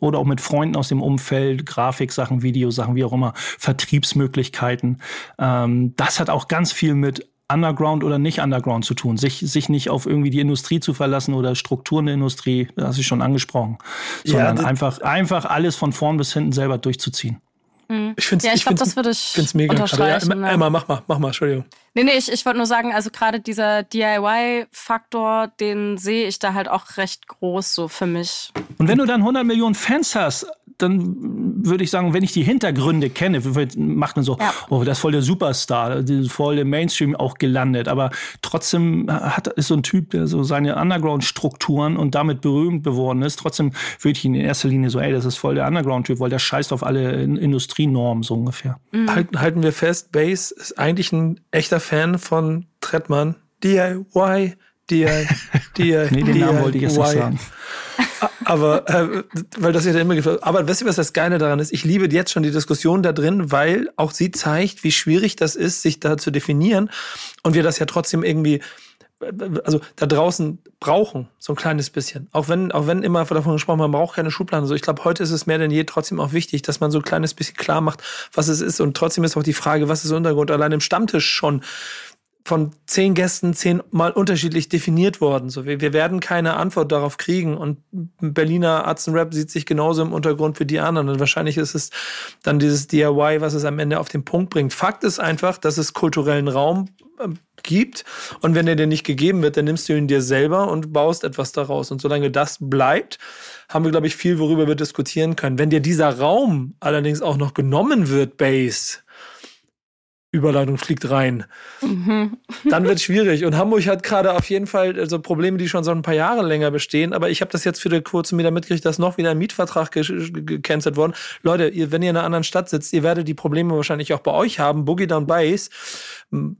oder auch mit Freunden aus dem Umfeld, Grafiksachen, Videosachen, wie auch immer, Vertriebsmöglichkeiten. Ähm, das hat auch ganz viel mit Underground oder nicht Underground zu tun, sich, sich nicht auf irgendwie die Industrie zu verlassen oder Strukturen der Industrie, das hast du schon angesprochen, sondern ja, einfach, einfach alles von vorn bis hinten selber durchzuziehen. Mhm. Ich finde ja, ich, ich glaube, das würde ich find's mega unterstreichen. Ja, Emma, mach mal, mach mal, Entschuldigung. Nee, nee, ich, ich wollte nur sagen, also gerade dieser DIY-Faktor, den sehe ich da halt auch recht groß so für mich. Und wenn du dann 100 Millionen Fans hast, dann würde ich sagen, wenn ich die Hintergründe kenne, macht man so, ja. oh, das ist voll der Superstar, voll der Mainstream auch gelandet. Aber trotzdem hat, ist so ein Typ, der so seine Underground-Strukturen und damit berühmt geworden ist. Trotzdem würde ich ihn in erster Linie so, ey, das ist voll der Underground-Typ, weil der scheißt auf alle Industrienormen so ungefähr. Mhm. Halten, halten wir fest, Bass ist eigentlich ein echter Fan von Trettmann. DIY, DIY, DIY. nee, den Namen wollte ich jetzt nicht sagen. Aber, äh, weil das ja immer gefällt. Aber weißt du, was das Geile daran ist? Ich liebe jetzt schon die Diskussion da drin, weil auch sie zeigt, wie schwierig das ist, sich da zu definieren. Und wir das ja trotzdem irgendwie, also da draußen brauchen, so ein kleines bisschen. Auch wenn, auch wenn immer davon gesprochen man braucht keine Schubladen. Also ich glaube, heute ist es mehr denn je trotzdem auch wichtig, dass man so ein kleines bisschen klar macht, was es ist. Und trotzdem ist auch die Frage, was ist Untergrund? Allein im Stammtisch schon von zehn Gästen zehnmal unterschiedlich definiert worden. So, wir, wir werden keine Antwort darauf kriegen. Und Berliner Arts Rap sieht sich genauso im Untergrund wie die anderen. Und wahrscheinlich ist es dann dieses DIY, was es am Ende auf den Punkt bringt. Fakt ist einfach, dass es kulturellen Raum äh, gibt. Und wenn der dir nicht gegeben wird, dann nimmst du ihn dir selber und baust etwas daraus. Und solange das bleibt, haben wir, glaube ich, viel, worüber wir diskutieren können. Wenn dir dieser Raum allerdings auch noch genommen wird, Base, Überleitung fliegt rein. Mhm. Dann wird es schwierig. Und Hamburg hat gerade auf jeden Fall also Probleme, die schon so ein paar Jahre länger bestehen. Aber ich habe das jetzt für den kurzen wieder mitgekriegt, dass noch wieder ein Mietvertrag gecancelt worden. Leute, ihr, wenn ihr in einer anderen Stadt sitzt, ihr werdet die Probleme wahrscheinlich auch bei euch haben. Boogie Down Bass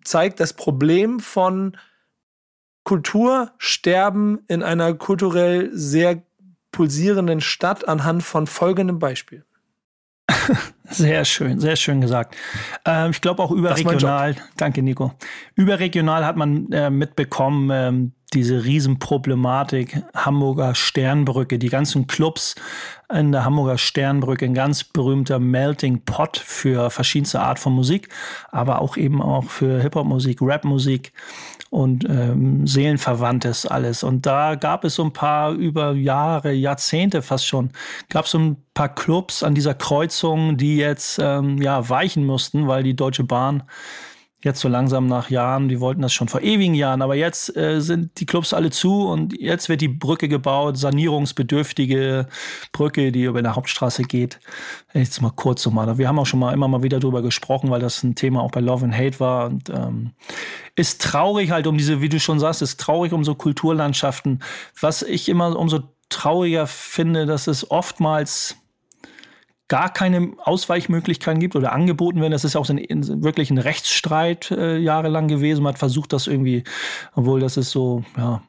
zeigt das Problem von Kultursterben in einer kulturell sehr pulsierenden Stadt anhand von folgendem Beispiel. Sehr schön, sehr schön gesagt. Ähm, ich glaube auch überregional, danke Nico, überregional hat man äh, mitbekommen, ähm, diese Riesenproblematik Hamburger Sternbrücke, die ganzen Clubs in der Hamburger Sternbrücke, ein ganz berühmter Melting Pot für verschiedenste Art von Musik, aber auch eben auch für Hip-Hop-Musik, Rap-Musik und ähm, Seelenverwandtes alles. Und da gab es so ein paar über Jahre, Jahrzehnte fast schon, gab es so ein paar Clubs an dieser Kreuzung, die jetzt ähm, ja weichen mussten, weil die Deutsche Bahn jetzt so langsam nach Jahren, die wollten das schon vor ewigen Jahren, aber jetzt äh, sind die Clubs alle zu und jetzt wird die Brücke gebaut, sanierungsbedürftige Brücke, die über eine Hauptstraße geht. Jetzt mal kurz so mal. Wir haben auch schon mal immer mal wieder drüber gesprochen, weil das ein Thema auch bei Love and Hate war und ähm, ist traurig halt um diese, wie du schon sagst, ist traurig um so Kulturlandschaften. Was ich immer umso trauriger finde, dass es oftmals gar keine Ausweichmöglichkeiten gibt oder angeboten werden. Das ist ja auch ein, wirklich ein Rechtsstreit äh, jahrelang gewesen. Man hat versucht, das irgendwie, obwohl das ist so, ja,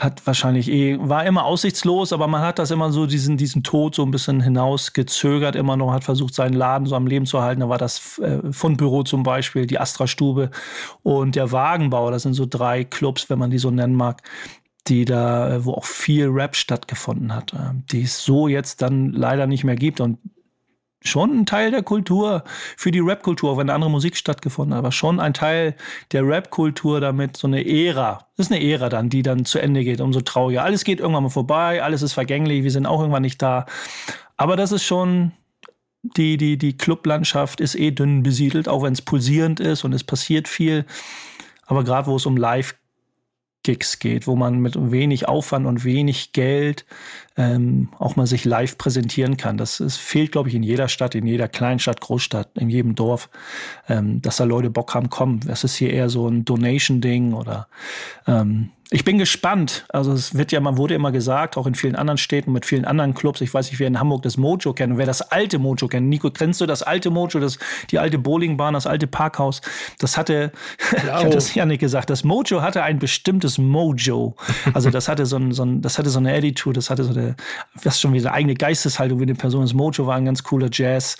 hat wahrscheinlich eh, war immer aussichtslos, aber man hat das immer so diesen, diesen Tod so ein bisschen hinausgezögert, immer noch, hat versucht, seinen Laden so am Leben zu halten. Da war das äh, Fundbüro zum Beispiel, die Astra-Stube und der Wagenbau. Das sind so drei Clubs, wenn man die so nennen mag, die da, äh, wo auch viel Rap stattgefunden hat, äh, die es so jetzt dann leider nicht mehr gibt und schon ein Teil der Kultur für die Rap-Kultur, auch wenn andere Musik stattgefunden hat, aber schon ein Teil der Rap-Kultur damit so eine Ära. Das ist eine Ära dann, die dann zu Ende geht, umso trauriger. Alles geht irgendwann mal vorbei, alles ist vergänglich, wir sind auch irgendwann nicht da. Aber das ist schon die, die, die Clublandschaft ist eh dünn besiedelt, auch wenn es pulsierend ist und es passiert viel. Aber gerade wo es um Live Gigs geht, wo man mit wenig Aufwand und wenig Geld ähm, auch mal sich live präsentieren kann. Das, das fehlt, glaube ich, in jeder Stadt, in jeder Kleinstadt, Großstadt, in jedem Dorf, ähm, dass da Leute Bock haben, kommen. Das ist hier eher so ein Donation-Ding oder ähm, ich bin gespannt. Also es wird ja, man wurde immer gesagt, auch in vielen anderen Städten mit vielen anderen Clubs. Ich weiß nicht, wer in Hamburg das Mojo kennt und wer das alte Mojo kennt. Nico, kennst du das alte Mojo, das, die alte Bowlingbahn, das alte Parkhaus? Das hatte, ich habe das ja nicht gesagt, das Mojo hatte ein bestimmtes Mojo. Also das hatte so ein, so ein, das hatte so eine Attitude, das hatte so eine, was schon wieder eigene Geisteshaltung wie eine Person. Das Mojo war ein ganz cooler Jazz.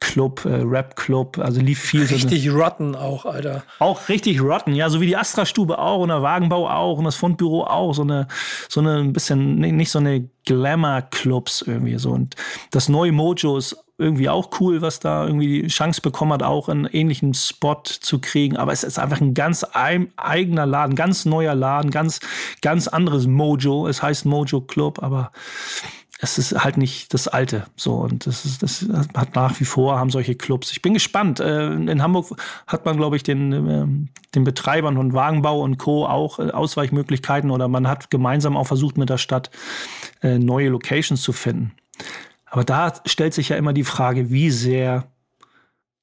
Club, äh, Rap-Club, also lief viel. Richtig so rotten auch, Alter. Auch richtig rotten, ja, so wie die Astra-Stube auch und der Wagenbau auch und das Fundbüro auch, so eine, so eine ein bisschen, nicht so eine Glamour-Clubs irgendwie so. Und das neue Mojo ist irgendwie auch cool, was da irgendwie die Chance bekommen hat, auch einen ähnlichen Spot zu kriegen. Aber es ist einfach ein ganz eigener Laden, ganz neuer Laden, ganz, ganz anderes Mojo. Es heißt Mojo Club, aber es ist halt nicht das Alte. So, und das ist, das hat nach wie vor, haben solche Clubs. Ich bin gespannt. Äh, in Hamburg hat man, glaube ich, den, ähm, den Betreibern von Wagenbau und Co. auch äh, Ausweichmöglichkeiten oder man hat gemeinsam auch versucht, mit der Stadt äh, neue Locations zu finden. Aber da stellt sich ja immer die Frage, wie sehr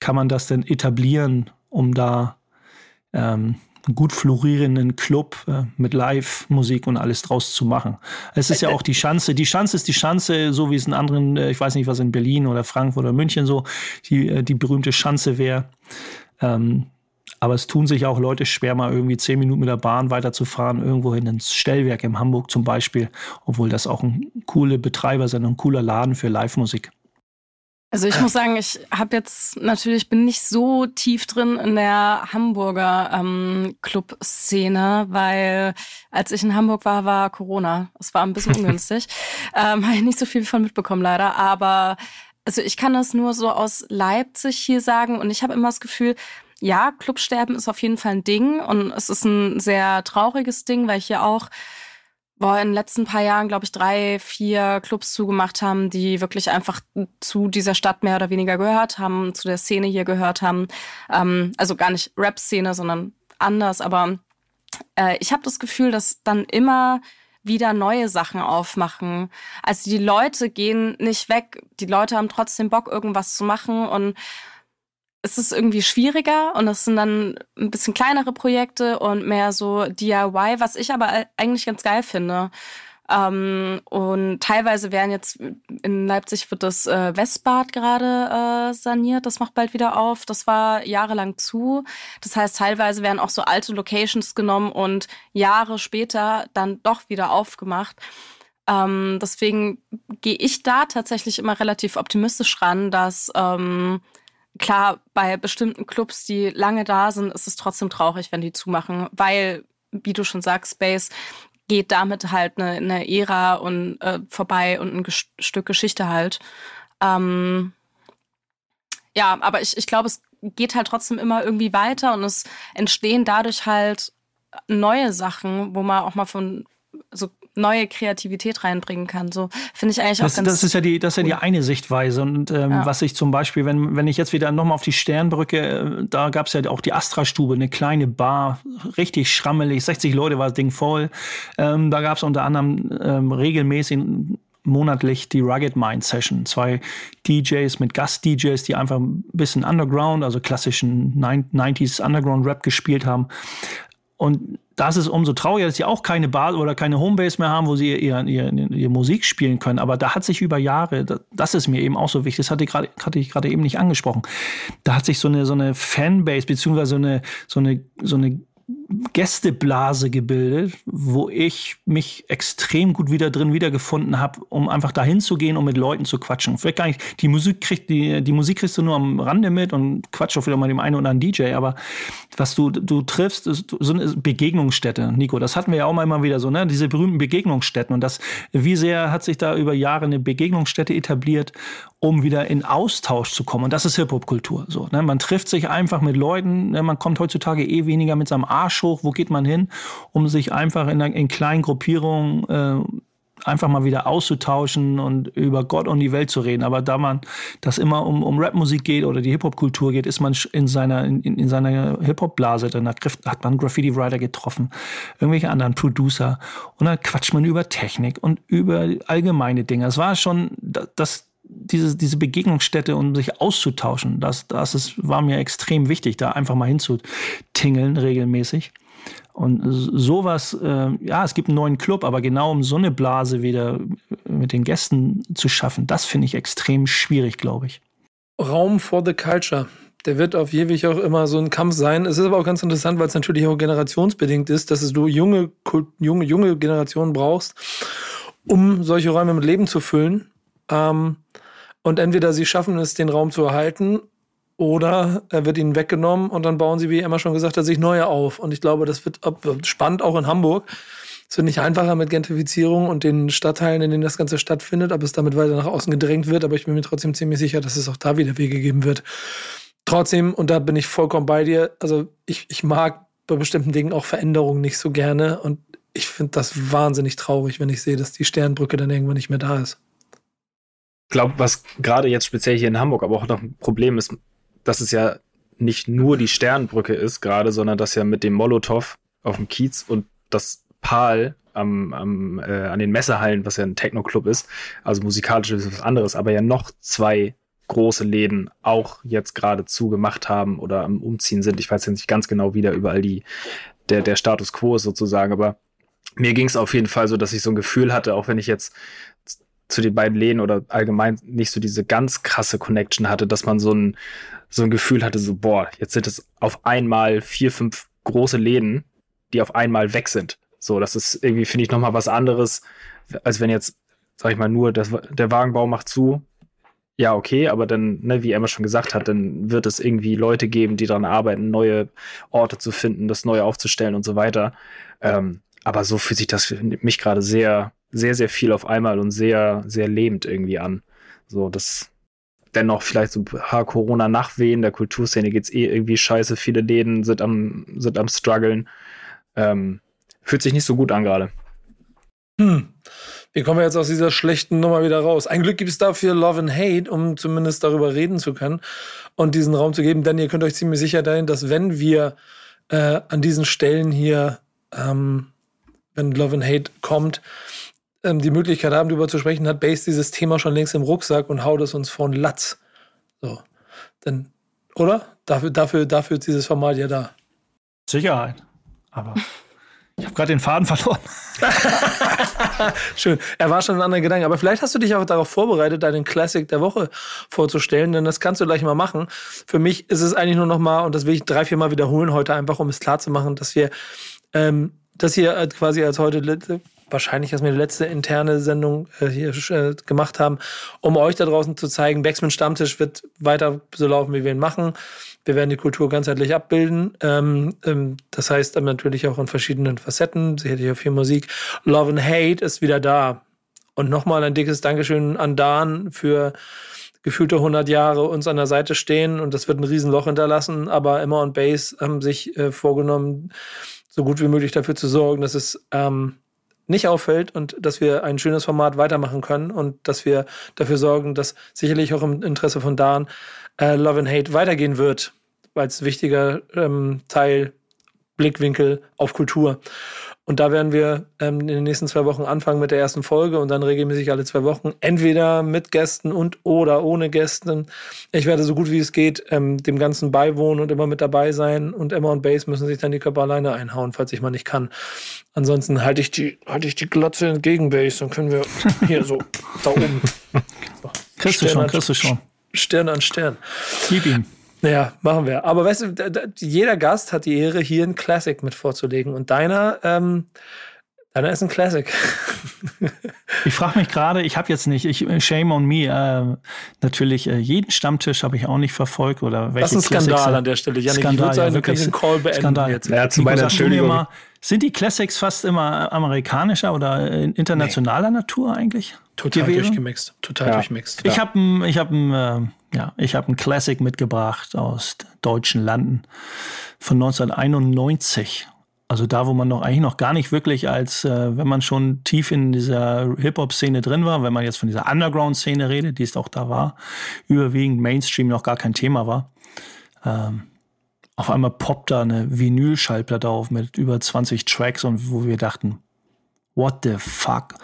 kann man das denn etablieren, um da ähm, gut florierenden Club äh, mit Live-Musik und alles draus zu machen. Es ist ja auch die Chance, die Chance ist die Chance, so wie es in anderen, äh, ich weiß nicht, was in Berlin oder Frankfurt oder München so, die, äh, die berühmte Chance wäre. Ähm, aber es tun sich auch Leute schwer, mal irgendwie zehn Minuten mit der Bahn weiterzufahren, irgendwohin ins Stellwerk in Hamburg zum Beispiel, obwohl das auch ein coole Betreiber sind, ein cooler Laden für Live-Musik. Also ich muss sagen, ich habe jetzt natürlich bin nicht so tief drin in der Hamburger ähm, Club-Szene, weil als ich in Hamburg war, war Corona. Es war ein bisschen ungünstig. ähm, habe ich nicht so viel von mitbekommen leider, aber also ich kann das nur so aus Leipzig hier sagen und ich habe immer das Gefühl, ja, Clubsterben ist auf jeden Fall ein Ding und es ist ein sehr trauriges Ding, weil ich hier auch boah, in den letzten paar Jahren, glaube ich, drei, vier Clubs zugemacht haben, die wirklich einfach zu dieser Stadt mehr oder weniger gehört haben, zu der Szene hier gehört haben. Ähm, also gar nicht Rap-Szene, sondern anders. Aber äh, ich habe das Gefühl, dass dann immer wieder neue Sachen aufmachen. Also die Leute gehen nicht weg. Die Leute haben trotzdem Bock, irgendwas zu machen und es ist irgendwie schwieriger und es sind dann ein bisschen kleinere Projekte und mehr so DIY, was ich aber eigentlich ganz geil finde. Ähm, und teilweise werden jetzt in Leipzig wird das äh, Westbad gerade äh, saniert. Das macht bald wieder auf. Das war jahrelang zu. Das heißt, teilweise werden auch so alte Locations genommen und Jahre später dann doch wieder aufgemacht. Ähm, deswegen gehe ich da tatsächlich immer relativ optimistisch ran, dass ähm, klar, bei bestimmten Clubs, die lange da sind, ist es trotzdem traurig, wenn die zumachen, weil, wie du schon sagst, Space geht damit halt eine, eine Ära und äh, vorbei und ein Ges Stück Geschichte halt. Ähm, ja, aber ich, ich glaube, es geht halt trotzdem immer irgendwie weiter und es entstehen dadurch halt neue Sachen, wo man auch mal von so neue Kreativität reinbringen kann. So finde ich eigentlich das, auch ganz Das ist ja die, das ist ja die eine Sichtweise. Und ähm, ja. was ich zum Beispiel, wenn, wenn ich jetzt wieder nochmal auf die Sternbrücke, äh, da gab es ja auch die Astra-Stube, eine kleine Bar, richtig schrammelig, 60 Leute war das Ding voll. Ähm, da gab es unter anderem ähm, regelmäßig monatlich die Rugged Mind Session. Zwei DJs mit Gast-DJs, die einfach ein bisschen Underground, also klassischen 90s Underground Rap gespielt haben. Und das ist umso trauriger, dass sie auch keine Bar oder keine Homebase mehr haben, wo sie ihr, ihr, ihr, Musik spielen können. Aber da hat sich über Jahre, das ist mir eben auch so wichtig, das hatte ich gerade, hatte ich gerade eben nicht angesprochen. Da hat sich so eine, so eine Fanbase, beziehungsweise so eine, so eine, so eine Gästeblase gebildet, wo ich mich extrem gut wieder drin wiedergefunden habe, um einfach dahin zu gehen und mit Leuten zu quatschen. Vielleicht gar nicht, die Musik kriegt, die, die Musik kriegst du nur am Rande mit und quatsch auch wieder mal dem einen oder anderen DJ, aber was du, du triffst, ist so eine Begegnungsstätte, Nico. Das hatten wir ja auch mal immer wieder so, ne? Diese berühmten Begegnungsstätten. Und das, wie sehr hat sich da über Jahre eine Begegnungsstätte etabliert, um wieder in Austausch zu kommen. Und das ist Hip-Hop-Kultur. So, ne? Man trifft sich einfach mit Leuten, ne? man kommt heutzutage eh weniger mit seinem Arsch hoch. Wo geht man hin, um sich einfach in, in kleinen Gruppierungen äh, einfach mal wieder auszutauschen und über Gott und die Welt zu reden. Aber da man das immer um, um Rapmusik geht oder die Hip-Hop-Kultur geht, ist man in seiner, in, in seiner Hip-Hop-Blase. Dann hat man Graffiti-Writer getroffen, irgendwelche anderen Producer. Und dann quatscht man über Technik und über allgemeine Dinge. Es war schon das, diese, diese Begegnungsstätte, um sich auszutauschen, das, das ist, war mir extrem wichtig, da einfach mal hinzutingeln regelmäßig. Und sowas, äh, ja, es gibt einen neuen Club, aber genau um so eine Blase wieder mit den Gästen zu schaffen, das finde ich extrem schwierig, glaube ich. Raum for the Culture. Der wird auf ewig auch immer so ein Kampf sein. Es ist aber auch ganz interessant, weil es natürlich auch generationsbedingt ist, dass du junge, junge, junge Generationen brauchst, um solche Räume mit Leben zu füllen. Ähm, und entweder sie schaffen es, den Raum zu erhalten, oder er wird ihnen weggenommen und dann bauen sie, wie Emma schon gesagt hat, sich neue auf. Und ich glaube, das wird spannend auch in Hamburg. Es wird nicht einfacher mit Gentrifizierung und den Stadtteilen, in denen das Ganze stattfindet, ob es damit weiter nach außen gedrängt wird. Aber ich bin mir trotzdem ziemlich sicher, dass es auch da wieder Wege geben wird. Trotzdem, und da bin ich vollkommen bei dir, also ich, ich mag bei bestimmten Dingen auch Veränderungen nicht so gerne. Und ich finde das wahnsinnig traurig, wenn ich sehe, dass die Sternbrücke dann irgendwann nicht mehr da ist. Glaube, was gerade jetzt speziell hier in Hamburg aber auch noch ein Problem ist, dass es ja nicht nur die Sternbrücke ist gerade, sondern dass ja mit dem Molotow auf dem Kiez und das Pal am, am, äh, an den Messehallen, was ja ein Techno-Club ist, also musikalisch ist was anderes, aber ja noch zwei große Läden auch jetzt gerade zugemacht haben oder am Umziehen sind. Ich weiß jetzt nicht ganz genau, wie da überall die, der, der Status quo ist sozusagen, aber mir ging es auf jeden Fall so, dass ich so ein Gefühl hatte, auch wenn ich jetzt zu den beiden Läden oder allgemein nicht so diese ganz krasse Connection hatte, dass man so ein, so ein Gefühl hatte, so, boah, jetzt sind es auf einmal vier, fünf große Läden, die auf einmal weg sind. So, das ist irgendwie, finde ich, nochmal was anderes, als wenn jetzt, sag ich mal, nur das, der Wagenbau macht zu. Ja, okay, aber dann, ne, wie Emma schon gesagt hat, dann wird es irgendwie Leute geben, die daran arbeiten, neue Orte zu finden, das neu aufzustellen und so weiter. Ähm, aber so fühlt sich das für mich gerade sehr, sehr, sehr viel auf einmal und sehr, sehr lebend irgendwie an. So, das dennoch vielleicht so ha, Corona-Nachwehen, der Kulturszene geht's eh irgendwie scheiße, viele Läden sind am, sind am struggeln. Ähm, fühlt sich nicht so gut an gerade. Hm. Wie kommen wir jetzt aus dieser schlechten Nummer wieder raus? Ein Glück gibt es dafür Love and Hate, um zumindest darüber reden zu können und diesen Raum zu geben. Denn ihr könnt euch ziemlich sicher sein, dass wenn wir äh, an diesen Stellen hier, ähm, wenn Love and Hate kommt, ähm, die Möglichkeit haben, darüber zu sprechen, hat Base dieses Thema schon längst im Rucksack und haut es uns von Latz. So. Denn, oder? Dafür, dafür, dafür ist dieses Format ja da. Sicherheit. Aber ich habe gerade den Faden verloren. Schön. Er war schon ein anderer Gedanke. Aber vielleicht hast du dich auch darauf vorbereitet, deinen Classic der Woche vorzustellen, denn das kannst du gleich mal machen. Für mich ist es eigentlich nur noch mal, und das will ich drei, vier Mal wiederholen heute, einfach um es klar zu machen, dass wir ähm, das hier quasi als heute wahrscheinlich erst mir die letzte interne Sendung äh, hier äh, gemacht haben, um euch da draußen zu zeigen, Backsman Stammtisch wird weiter so laufen, wie wir ihn machen. Wir werden die Kultur ganzheitlich abbilden. Ähm, ähm, das heißt natürlich auch in verschiedenen Facetten, sicherlich auch viel Musik. Love and Hate ist wieder da. Und nochmal ein dickes Dankeschön an Dan für gefühlte 100 Jahre uns an der Seite stehen und das wird ein Riesenloch hinterlassen, aber Emma und Bass haben sich äh, vorgenommen, so gut wie möglich dafür zu sorgen, dass es ähm, nicht auffällt und dass wir ein schönes Format weitermachen können und dass wir dafür sorgen, dass sicherlich auch im Interesse von Dan äh, Love and Hate weitergehen wird, es wichtiger ähm, Teil Blickwinkel auf Kultur. Und da werden wir ähm, in den nächsten zwei Wochen anfangen mit der ersten Folge und dann regelmäßig alle zwei Wochen, entweder mit Gästen und oder ohne Gästen. Ich werde so gut wie es geht ähm, dem Ganzen beiwohnen und immer mit dabei sein. Und Emma und Base müssen sich dann die Körper alleine einhauen, falls ich mal nicht kann. Ansonsten halte ich die, halte ich die Glotze entgegen Base, dann können wir hier so da oben. So, kriegst Stern du schon, kriegst du schon. Stern an Stern. Gib ihm. Ja, machen wir. Aber weißt du, jeder Gast hat die Ehre, hier ein Classic mit vorzulegen. Und deiner, ähm, deiner ist ein Classic. ich frage mich gerade, ich habe jetzt nicht, ich shame on me. Äh, natürlich äh, jeden Stammtisch habe ich auch nicht verfolgt oder welche Das ist ein Skandal an der Stelle. Janik, Skandal, ich würde sagen, ja, wir können den Call beenden Skandal. jetzt. Ja, zu meiner Entschuldigung. Mal, sind die Classics fast immer amerikanischer oder internationaler nee. Natur eigentlich? Total gewesen? durchgemixt. Total ja. durchmixt. Ich habe ein, ich habe ein, äh, ja, ich habe ein Classic mitgebracht aus deutschen Landen von 1991 Also da, wo man noch eigentlich noch gar nicht wirklich als, äh, wenn man schon tief in dieser Hip-Hop-Szene drin war, wenn man jetzt von dieser Underground-Szene redet, die es auch da war, überwiegend Mainstream noch gar kein Thema war. Ähm, auf einmal poppt da eine Vinyl-Schallplatte auf mit über 20 Tracks und wo wir dachten, what the fuck?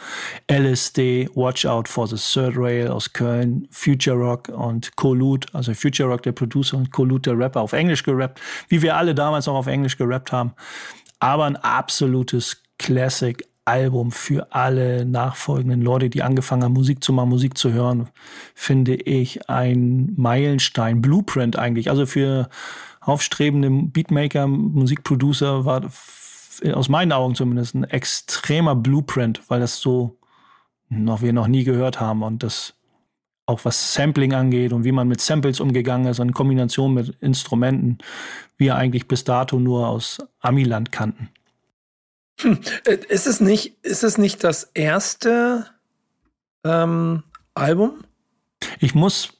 LSD, Watch Out for the Third Rail aus Köln, Future Rock und Collude, also Future Rock der Producer und Collude der Rapper, auf Englisch gerappt, wie wir alle damals auch auf Englisch gerappt haben. Aber ein absolutes Classic Album für alle nachfolgenden Leute, die angefangen haben, Musik zu machen, Musik zu hören, finde ich ein Meilenstein, Blueprint eigentlich. Also für aufstrebende Beatmaker, Musikproducer war aus meinen Augen zumindest ein extremer Blueprint, weil das so noch wir noch nie gehört haben und das auch was Sampling angeht und wie man mit Samples umgegangen ist in Kombination mit Instrumenten, wir eigentlich bis dato nur aus Amiland kannten. Hm. Äh, ist es nicht, ist es nicht das erste ähm, Album? Ich muss,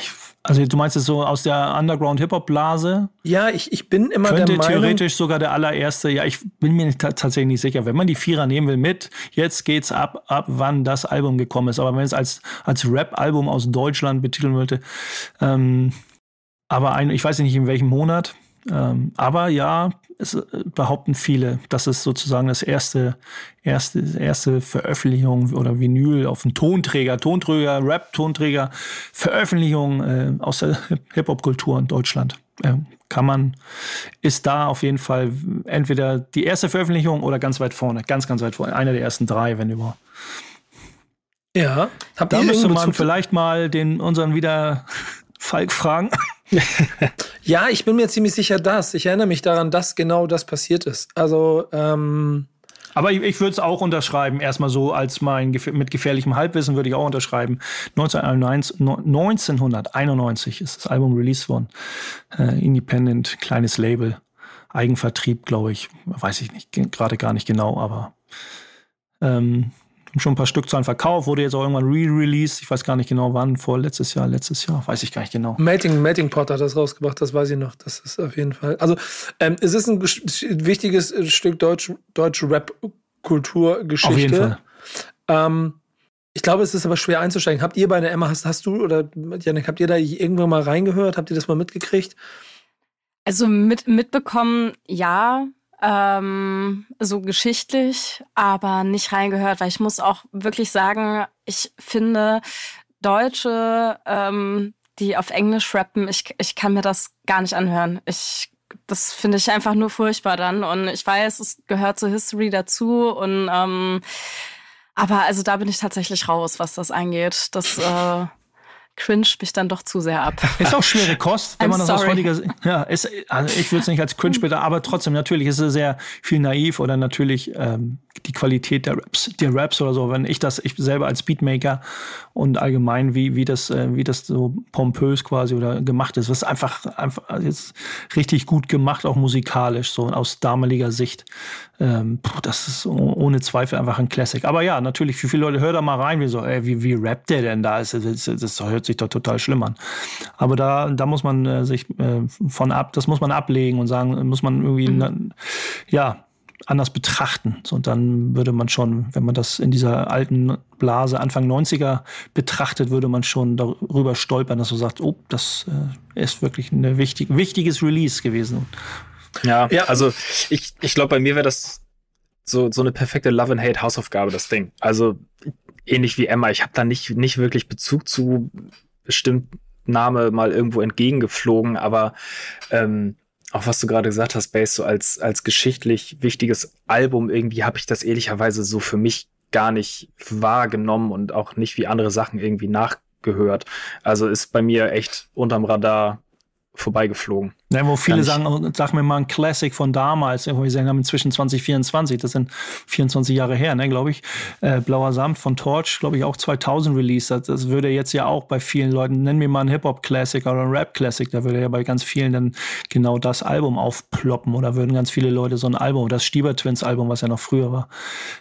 ich also du meinst es so aus der Underground-Hip-Hop-Blase? Ja, ich, ich bin immer Könnte der Meinung... theoretisch sogar der allererste, ja, ich bin mir tatsächlich nicht sicher. Wenn man die Vierer nehmen will mit, jetzt geht's ab, ab wann das Album gekommen ist. Aber wenn es als, als Rap-Album aus Deutschland betiteln wollte, ähm, aber ein, ich weiß nicht in welchem Monat, ähm, aber ja, es äh, behaupten viele, dass es sozusagen das erste, erste, erste Veröffentlichung oder Vinyl auf dem Tonträger, Tonträger, Rap-Tonträger, Veröffentlichung äh, aus der Hip-Hop-Kultur in Deutschland. Äh, kann man, ist da auf jeden Fall entweder die erste Veröffentlichung oder ganz weit vorne, ganz, ganz weit vorne, einer der ersten drei, wenn überhaupt. Ja, habt da müsste man vielleicht mal den unseren wieder Falk fragen. Ja, ich bin mir ziemlich sicher, dass. Ich erinnere mich daran, dass genau das passiert ist. Also, ähm aber ich, ich würde es auch unterschreiben, erstmal so als mein mit gefährlichem Halbwissen würde ich auch unterschreiben. 1991, 1991 ist das Album released worden. Äh, Independent, kleines Label, Eigenvertrieb, glaube ich. Weiß ich nicht, gerade gar nicht genau, aber ähm, schon ein paar Stückzahlen verkauft, wurde jetzt auch irgendwann re-released. Ich weiß gar nicht genau wann, vor letztes Jahr, letztes Jahr, weiß ich gar nicht genau. Melting, Melting Pot hat das rausgebracht, das weiß ich noch. Das ist auf jeden Fall. Also, ähm, es ist ein wichtiges Stück Deutsch, deutsche Rap-Kulturgeschichte. Auf jeden Fall. Ähm, ich glaube, es ist aber schwer einzusteigen. Habt ihr bei der Emma, hast, hast du oder Janik, habt ihr da irgendwann mal reingehört? Habt ihr das mal mitgekriegt? Also mit, mitbekommen, ja ähm, so geschichtlich, aber nicht reingehört, weil ich muss auch wirklich sagen, ich finde Deutsche, ähm, die auf Englisch rappen, ich, ich kann mir das gar nicht anhören. Ich das finde ich einfach nur furchtbar dann. Und ich weiß, es gehört zur History dazu. Und ähm, aber also da bin ich tatsächlich raus, was das angeht. Das äh, cringe mich dann doch zu sehr ab. Ist auch schwere Kost, wenn I'm man das sorry. aus heutiger ja, ist, also ich würde es nicht als cringe bitte, aber trotzdem natürlich ist es sehr viel naiv oder natürlich ähm, die Qualität der Raps, der Raps oder so, wenn ich das ich selber als Beatmaker und allgemein wie wie das äh, wie das so pompös quasi oder gemacht ist, was einfach einfach jetzt richtig gut gemacht auch musikalisch so aus damaliger Sicht. Ähm, das ist ohne Zweifel einfach ein Classic. Aber ja, natürlich für viele Leute hör da mal rein, wie so, ey, wie wie rappt der denn da? Das, das, das hört sich doch total schlimm an. Aber da da muss man äh, sich äh, von ab, das muss man ablegen und sagen, muss man irgendwie mhm. na, ja anders betrachten. So, und dann würde man schon, wenn man das in dieser alten Blase Anfang 90er betrachtet, würde man schon darüber stolpern, dass man sagt, oh, das äh, ist wirklich ein wichtig, wichtiges Release gewesen. Ja, ja. also ich, ich glaube, bei mir wäre das so, so eine perfekte Love and Hate Hausaufgabe, das Ding. Also ähnlich wie Emma, ich habe da nicht, nicht wirklich Bezug zu bestimmt Name mal irgendwo entgegengeflogen, aber ähm, auch was du gerade gesagt hast, Bass, so als, als geschichtlich wichtiges Album, irgendwie habe ich das ehrlicherweise so für mich gar nicht wahrgenommen und auch nicht wie andere Sachen irgendwie nachgehört. Also ist bei mir echt unterm Radar vorbeigeflogen. Ja, wo viele sagen, oh, sag mir mal ein Classic von damals, wo wir sagen haben inzwischen 2024, das sind 24 Jahre her, ne, glaube ich. Äh, Blauer Samt von Torch, glaube ich, auch 2000 Release. Das, das, würde jetzt ja auch bei vielen Leuten, nennen wir mal ein Hip-Hop-Classic oder ein Rap-Classic, da würde ja bei ganz vielen dann genau das Album aufploppen oder würden ganz viele Leute so ein Album, das Stieber Twins Album, was ja noch früher war.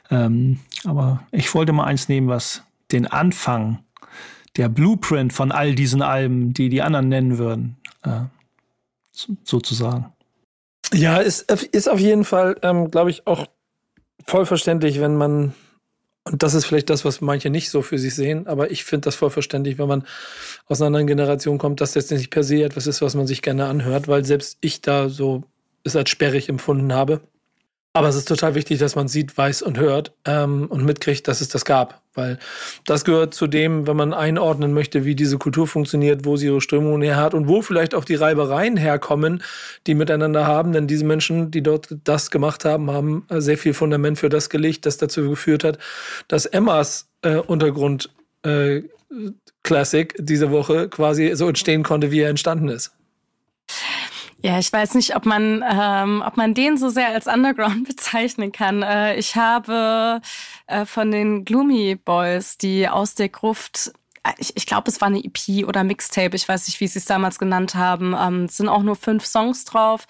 Ähm, aber ich wollte mal eins nehmen, was den Anfang der Blueprint von all diesen Alben, die die anderen nennen würden, äh, sozusagen. Ja, ist, ist auf jeden Fall, ähm, glaube ich, auch voll verständlich, wenn man, und das ist vielleicht das, was manche nicht so für sich sehen, aber ich finde das voll verständlich, wenn man aus einer anderen Generation kommt, dass das nicht per se etwas ist, was man sich gerne anhört, weil selbst ich da so es als sperrig empfunden habe. Aber es ist total wichtig, dass man sieht, weiß und hört ähm, und mitkriegt, dass es das gab. Weil das gehört zu dem, wenn man einordnen möchte, wie diese Kultur funktioniert, wo sie ihre Strömungen her hat und wo vielleicht auch die Reibereien herkommen, die miteinander haben. Denn diese Menschen, die dort das gemacht haben, haben sehr viel Fundament für das gelegt, das dazu geführt hat, dass Emmas äh, Untergrund äh, Classic diese Woche quasi so entstehen konnte, wie er entstanden ist. Ja, ich weiß nicht, ob man, ähm, ob man den so sehr als Underground bezeichnen kann. Äh, ich habe äh, von den Gloomy Boys, die aus der Gruft äh, ich, ich glaube, es war eine EP oder Mixtape, ich weiß nicht, wie sie es damals genannt haben. Ähm, es sind auch nur fünf Songs drauf.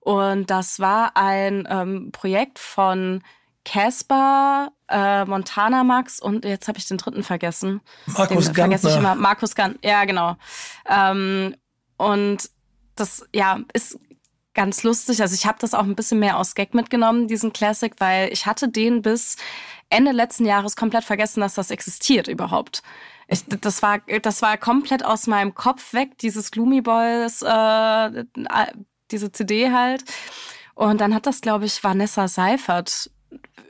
Und das war ein ähm, Projekt von Casper, äh, Montana Max und jetzt habe ich den dritten vergessen. Markus den vergesse ich immer. Markus Gant, ja, genau. Ähm, und das ja ist ganz lustig. Also ich habe das auch ein bisschen mehr aus Gag mitgenommen, diesen Classic, weil ich hatte den bis Ende letzten Jahres komplett vergessen, dass das existiert überhaupt. Ich, das war das war komplett aus meinem Kopf weg, dieses Gloomy Boys, äh, diese CD halt. Und dann hat das, glaube ich, Vanessa Seifert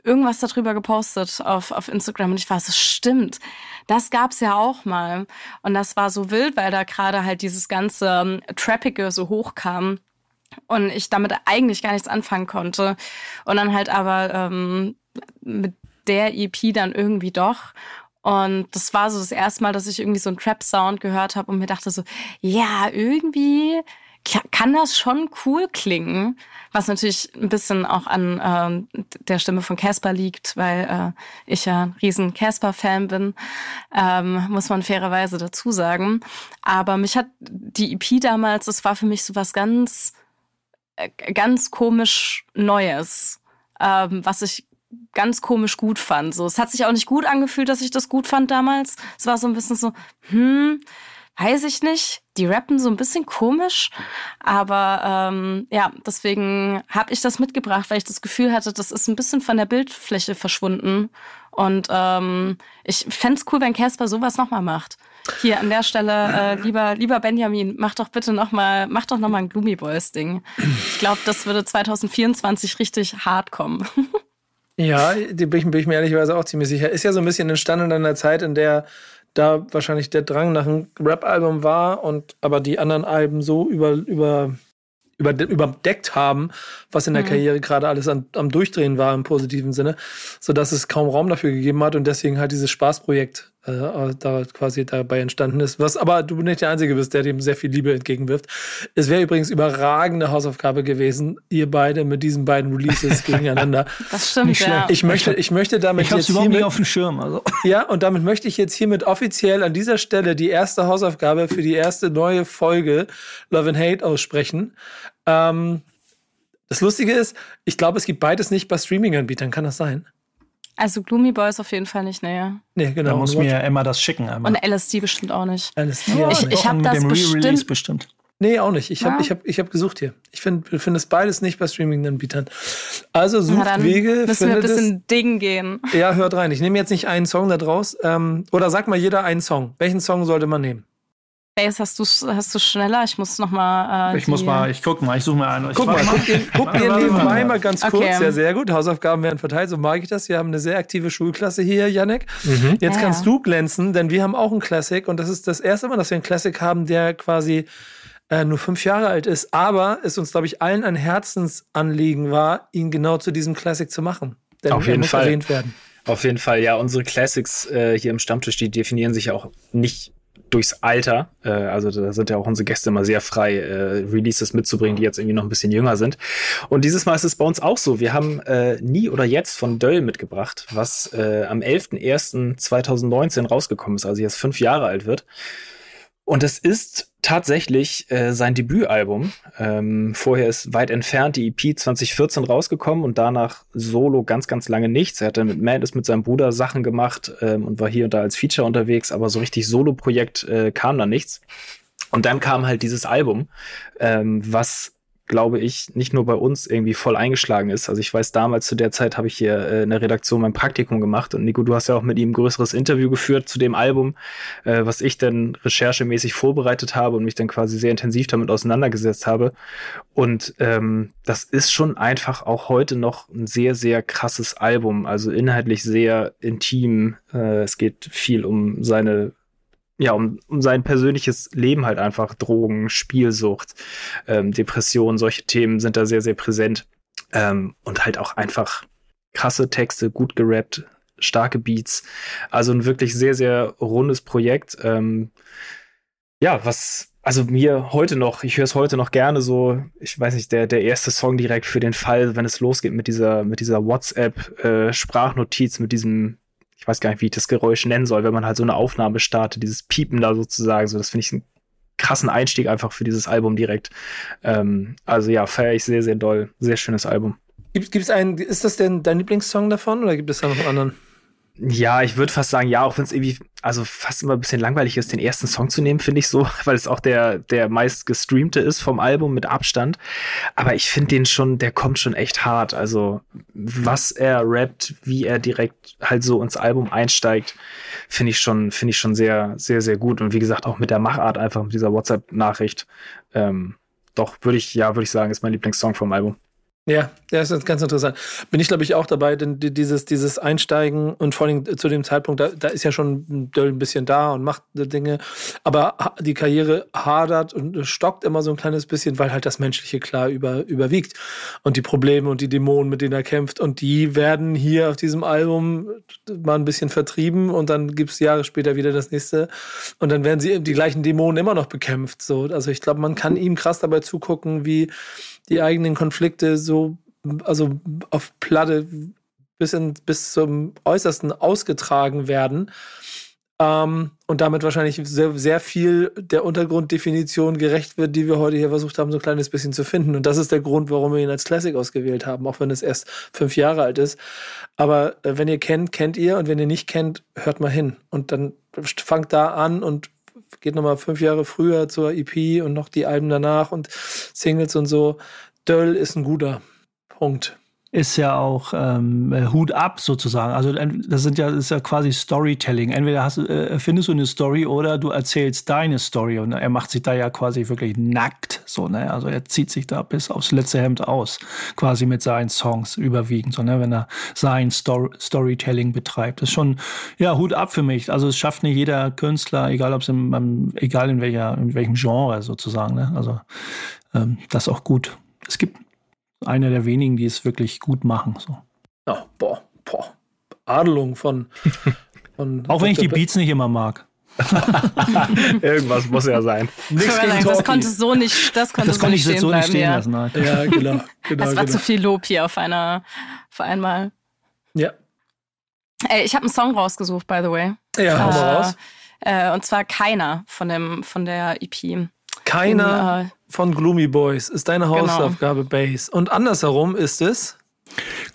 irgendwas darüber gepostet auf, auf Instagram und ich war so, stimmt, das gab's ja auch mal. Und das war so wild, weil da gerade halt dieses ganze ähm, Trappige so hochkam und ich damit eigentlich gar nichts anfangen konnte. Und dann halt aber ähm, mit der EP dann irgendwie doch. Und das war so das erste Mal, dass ich irgendwie so einen Trap-Sound gehört habe und mir dachte so, ja, irgendwie kann das schon cool klingen, was natürlich ein bisschen auch an äh, der Stimme von Casper liegt, weil äh, ich ja ein riesen Casper-Fan bin, ähm, muss man fairerweise dazu sagen. Aber mich hat die EP damals, das war für mich so was ganz, äh, ganz komisch Neues, ähm, was ich ganz komisch gut fand. So, es hat sich auch nicht gut angefühlt, dass ich das gut fand damals. Es war so ein bisschen so, hm, weiß ich nicht. Die rappen so ein bisschen komisch, aber ähm, ja, deswegen habe ich das mitgebracht, weil ich das Gefühl hatte, das ist ein bisschen von der Bildfläche verschwunden. Und ähm, ich fände cool, wenn Casper sowas nochmal macht. Hier an der Stelle, äh, lieber, lieber Benjamin, mach doch bitte nochmal, mach doch nochmal ein Gloomy Boys Ding. Ich glaube, das würde 2024 richtig hart kommen. Ja, die bin ich, bin ich mir ehrlicherweise auch ziemlich sicher. Ist ja so ein bisschen entstanden in einer Zeit, in der da wahrscheinlich der Drang nach einem Rap-Album war und aber die anderen Alben so über, über, über, überdeckt haben, was in der mhm. Karriere gerade alles an, am Durchdrehen war im positiven Sinne, sodass es kaum Raum dafür gegeben hat und deswegen halt dieses Spaßprojekt äh, da quasi dabei entstanden ist. Was aber du nicht der Einzige bist, der dem sehr viel Liebe entgegenwirft. Es wäre übrigens überragende Hausaufgabe gewesen, ihr beide mit diesen beiden Releases gegeneinander. Das stimmt, ja. Ich möchte, ich möchte damit ich jetzt überhaupt hiermit, nie auf dem Schirm. Also. Ja, und damit möchte ich jetzt hiermit offiziell an dieser Stelle die erste Hausaufgabe für die erste neue Folge Love and Hate aussprechen. Ähm, das Lustige ist, ich glaube, es gibt beides nicht bei Streaming-Anbietern. Kann das sein? Also Gloomy Boys auf jeden Fall nicht, näher. Nee, genau. Da muss mir Emma das schicken einmal. Und LSD bestimmt auch nicht. LSD ja, ich, ich habe das bestimmt. bestimmt. Nee, auch nicht. Ich habe ja. ich hab, ich hab gesucht hier. Ich finde find es beides nicht bei Streaming-Anbietern. Also sucht Na, Wege. Müssen wir ein bisschen es. Ding gehen. Ja, hört rein. Ich nehme jetzt nicht einen Song da draus. Ähm, oder sag mal jeder einen Song. Welchen Song sollte man nehmen? Bass, hast du hast du schneller? Ich muss noch mal. Äh, ich muss mal, ich guck mal, ich suche mal einen. Guck mal, guck, den, guck mir nebenbei mal ganz kurz. Okay. Ja, sehr gut. Hausaufgaben werden verteilt, so mag ich das. Wir haben eine sehr aktive Schulklasse hier, Yannick. Mhm. Jetzt ja, kannst du glänzen, denn wir haben auch einen Classic und das ist das erste Mal, dass wir einen Classic haben, der quasi äh, nur fünf Jahre alt ist, aber es uns, glaube ich, allen ein Herzensanliegen war, ihn genau zu diesem Classic zu machen. Denn Auf jeden Fall. erwähnt werden. Auf jeden Fall, ja. Unsere Classics äh, hier im Stammtisch, die definieren sich auch nicht durchs Alter, äh, also da sind ja auch unsere Gäste immer sehr frei, äh, Releases mitzubringen, die jetzt irgendwie noch ein bisschen jünger sind. Und dieses Mal ist es bei uns auch so. Wir haben äh, Nie oder Jetzt von Döll mitgebracht, was äh, am 11.01.2019 rausgekommen ist, also jetzt fünf Jahre alt wird. Und es ist tatsächlich äh, sein Debütalbum. Ähm, vorher ist weit entfernt die EP 2014 rausgekommen und danach solo ganz, ganz lange nichts. Er hat dann mit Madness mit seinem Bruder Sachen gemacht ähm, und war hier und da als Feature unterwegs, aber so richtig Solo-Projekt äh, kam da nichts. Und dann kam halt dieses Album, ähm, was glaube ich, nicht nur bei uns irgendwie voll eingeschlagen ist. Also ich weiß, damals zu der Zeit habe ich hier äh, in der Redaktion mein Praktikum gemacht und Nico, du hast ja auch mit ihm ein größeres Interview geführt zu dem Album, äh, was ich dann recherchemäßig vorbereitet habe und mich dann quasi sehr intensiv damit auseinandergesetzt habe. Und ähm, das ist schon einfach auch heute noch ein sehr, sehr krasses Album. Also inhaltlich sehr intim. Äh, es geht viel um seine ja, um, um sein persönliches Leben halt einfach. Drogen, Spielsucht, ähm, Depressionen, solche Themen sind da sehr, sehr präsent. Ähm, und halt auch einfach krasse Texte, gut gerappt, starke Beats. Also ein wirklich sehr, sehr rundes Projekt. Ähm, ja, was, also mir heute noch, ich höre es heute noch gerne so, ich weiß nicht, der, der erste Song direkt für den Fall, wenn es losgeht mit dieser, mit dieser WhatsApp-Sprachnotiz, äh, mit diesem ich weiß gar nicht, wie ich das Geräusch nennen soll, wenn man halt so eine Aufnahme startet, dieses Piepen da sozusagen, so das finde ich einen krassen Einstieg einfach für dieses Album direkt. Ähm, also ja, feiere ich sehr, sehr doll. Sehr schönes Album. Gibt es einen, ist das denn dein Lieblingssong davon oder gibt es da noch einen anderen? Ja, ich würde fast sagen, ja, auch wenn es irgendwie, also fast immer ein bisschen langweilig ist, den ersten Song zu nehmen, finde ich so, weil es auch der, der meist gestreamte ist vom Album mit Abstand. Aber ich finde den schon, der kommt schon echt hart. Also, was er rappt, wie er direkt halt so ins Album einsteigt, finde ich schon, finde ich schon sehr, sehr, sehr gut. Und wie gesagt, auch mit der Machart einfach, mit dieser WhatsApp-Nachricht. Ähm, doch, würde ich, ja, würde ich sagen, ist mein Lieblingssong vom Album. Ja, ja, ist ganz interessant. Bin ich, glaube ich, auch dabei, denn dieses, dieses Einsteigen und vor allem zu dem Zeitpunkt, da, da ist ja schon Döll ein bisschen da und macht Dinge, aber die Karriere hadert und stockt immer so ein kleines bisschen, weil halt das Menschliche klar über, überwiegt und die Probleme und die Dämonen, mit denen er kämpft und die werden hier auf diesem Album mal ein bisschen vertrieben und dann gibt's Jahre später wieder das nächste und dann werden sie die gleichen Dämonen immer noch bekämpft. So, also ich glaube, man kann ihm krass dabei zugucken, wie die eigenen Konflikte so, also auf Platte bis, in, bis zum Äußersten ausgetragen werden. Ähm, und damit wahrscheinlich sehr, sehr viel der Untergrunddefinition gerecht wird, die wir heute hier versucht haben, so ein kleines bisschen zu finden. Und das ist der Grund, warum wir ihn als Classic ausgewählt haben, auch wenn es erst fünf Jahre alt ist. Aber äh, wenn ihr kennt, kennt ihr. Und wenn ihr nicht kennt, hört mal hin. Und dann fangt da an und geht nochmal fünf Jahre früher zur EP und noch die Alben danach und Singles und so. Döll ist ein guter Punkt ist ja auch ähm, äh, Hut ab sozusagen. Also das sind ja das ist ja quasi Storytelling. Entweder hast, äh, findest du eine Story oder du erzählst deine Story und er macht sich da ja quasi wirklich nackt. So ne, also er zieht sich da bis aufs letzte Hemd aus, quasi mit seinen Songs überwiegend. So ne, wenn er sein Story Storytelling betreibt, das ist schon ja Hut ab für mich. Also es schafft nicht jeder Künstler, egal ob es im, egal in welcher in welchem Genre sozusagen. Ne, also ähm, das auch gut. Es gibt einer der wenigen, die es wirklich gut machen. So. Ja, boah, boah. Adelung von. von Auch wenn ich die Beats nicht immer mag. Irgendwas muss ja sein. Nichts sagen, das konnte so nicht, das konnte das so nicht stehen, so nicht stehen lassen. Ja, ja genau, genau. Das war genau. zu viel Lob hier auf einer, auf einmal. Ja. Ey, ich habe einen Song rausgesucht, by the way. Ja, hau mal raus. Äh, und zwar keiner von dem, von der EP. Keiner. In, äh, von Gloomy Boys ist deine genau. Hausaufgabe genau. Base. Und andersherum ist es?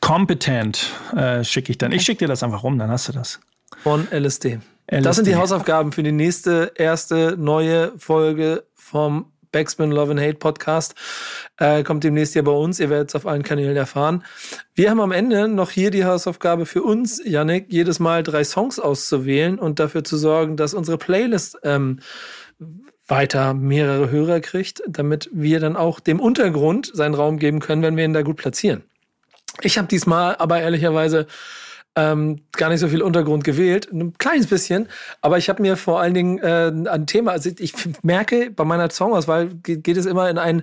Competent äh, schicke ich dann. Ich schicke dir das einfach rum, dann hast du das. Von LSD. LSD. Das sind die Hausaufgaben für die nächste, erste, neue Folge vom Backspin Love and Hate Podcast. Äh, kommt demnächst hier bei uns. Ihr werdet es auf allen Kanälen erfahren. Wir haben am Ende noch hier die Hausaufgabe für uns, Yannick, jedes Mal drei Songs auszuwählen und dafür zu sorgen, dass unsere Playlist ähm, weiter mehrere Hörer kriegt, damit wir dann auch dem Untergrund seinen Raum geben können, wenn wir ihn da gut platzieren. Ich habe diesmal aber ehrlicherweise ähm, gar nicht so viel Untergrund gewählt, ein kleines bisschen, aber ich habe mir vor allen Dingen äh, ein Thema, also ich merke, bei meiner Songauswahl geht, geht es immer in ein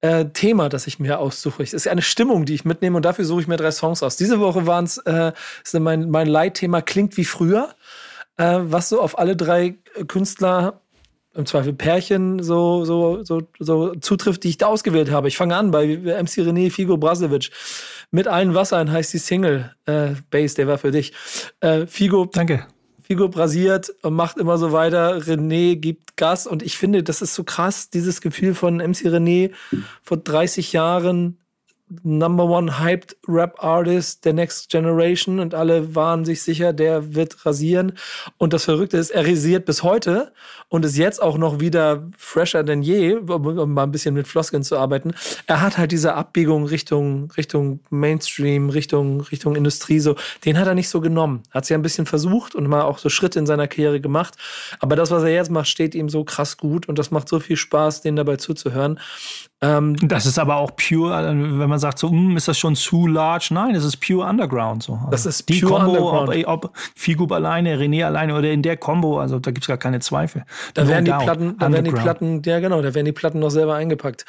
äh, Thema, das ich mir aussuche. Es ist eine Stimmung, die ich mitnehme und dafür suche ich mir drei Songs aus. Diese Woche waren es, äh, mein, mein Leitthema klingt wie früher, äh, was so auf alle drei Künstler im Zweifel Pärchen so, so, so, so zutrifft, die ich da ausgewählt habe. Ich fange an bei MC René Figo Brasovic. Mit allen Wassern heißt die Single. Äh, Bass, der war für dich. Äh, Figo. Danke. Figo brasiert und macht immer so weiter. René gibt Gas. Und ich finde, das ist so krass, dieses Gefühl von MC René vor 30 Jahren Number One Hyped Rap Artist der Next Generation und alle waren sich sicher, der wird rasieren. Und das Verrückte ist, er rasiert bis heute und ist jetzt auch noch wieder fresher denn je, um mal ein bisschen mit Floskeln zu arbeiten. Er hat halt diese Abbiegung Richtung, Richtung Mainstream, Richtung, Richtung Industrie, so, den hat er nicht so genommen. Hat sich ein bisschen versucht und mal auch so Schritte in seiner Karriere gemacht. Aber das, was er jetzt macht, steht ihm so krass gut und das macht so viel Spaß, denen dabei zuzuhören. Ähm, das ist aber auch pure, wenn man sagt so, hm, ist das schon zu large? Nein, es ist pure Underground. So. Also das ist die pure Combo, Underground. ob, ob Figub alleine, René alleine oder in der Combo, also da gibt es gar keine Zweifel. Da werden die Platten, da werden die Platten, ja genau, da werden die Platten noch selber eingepackt.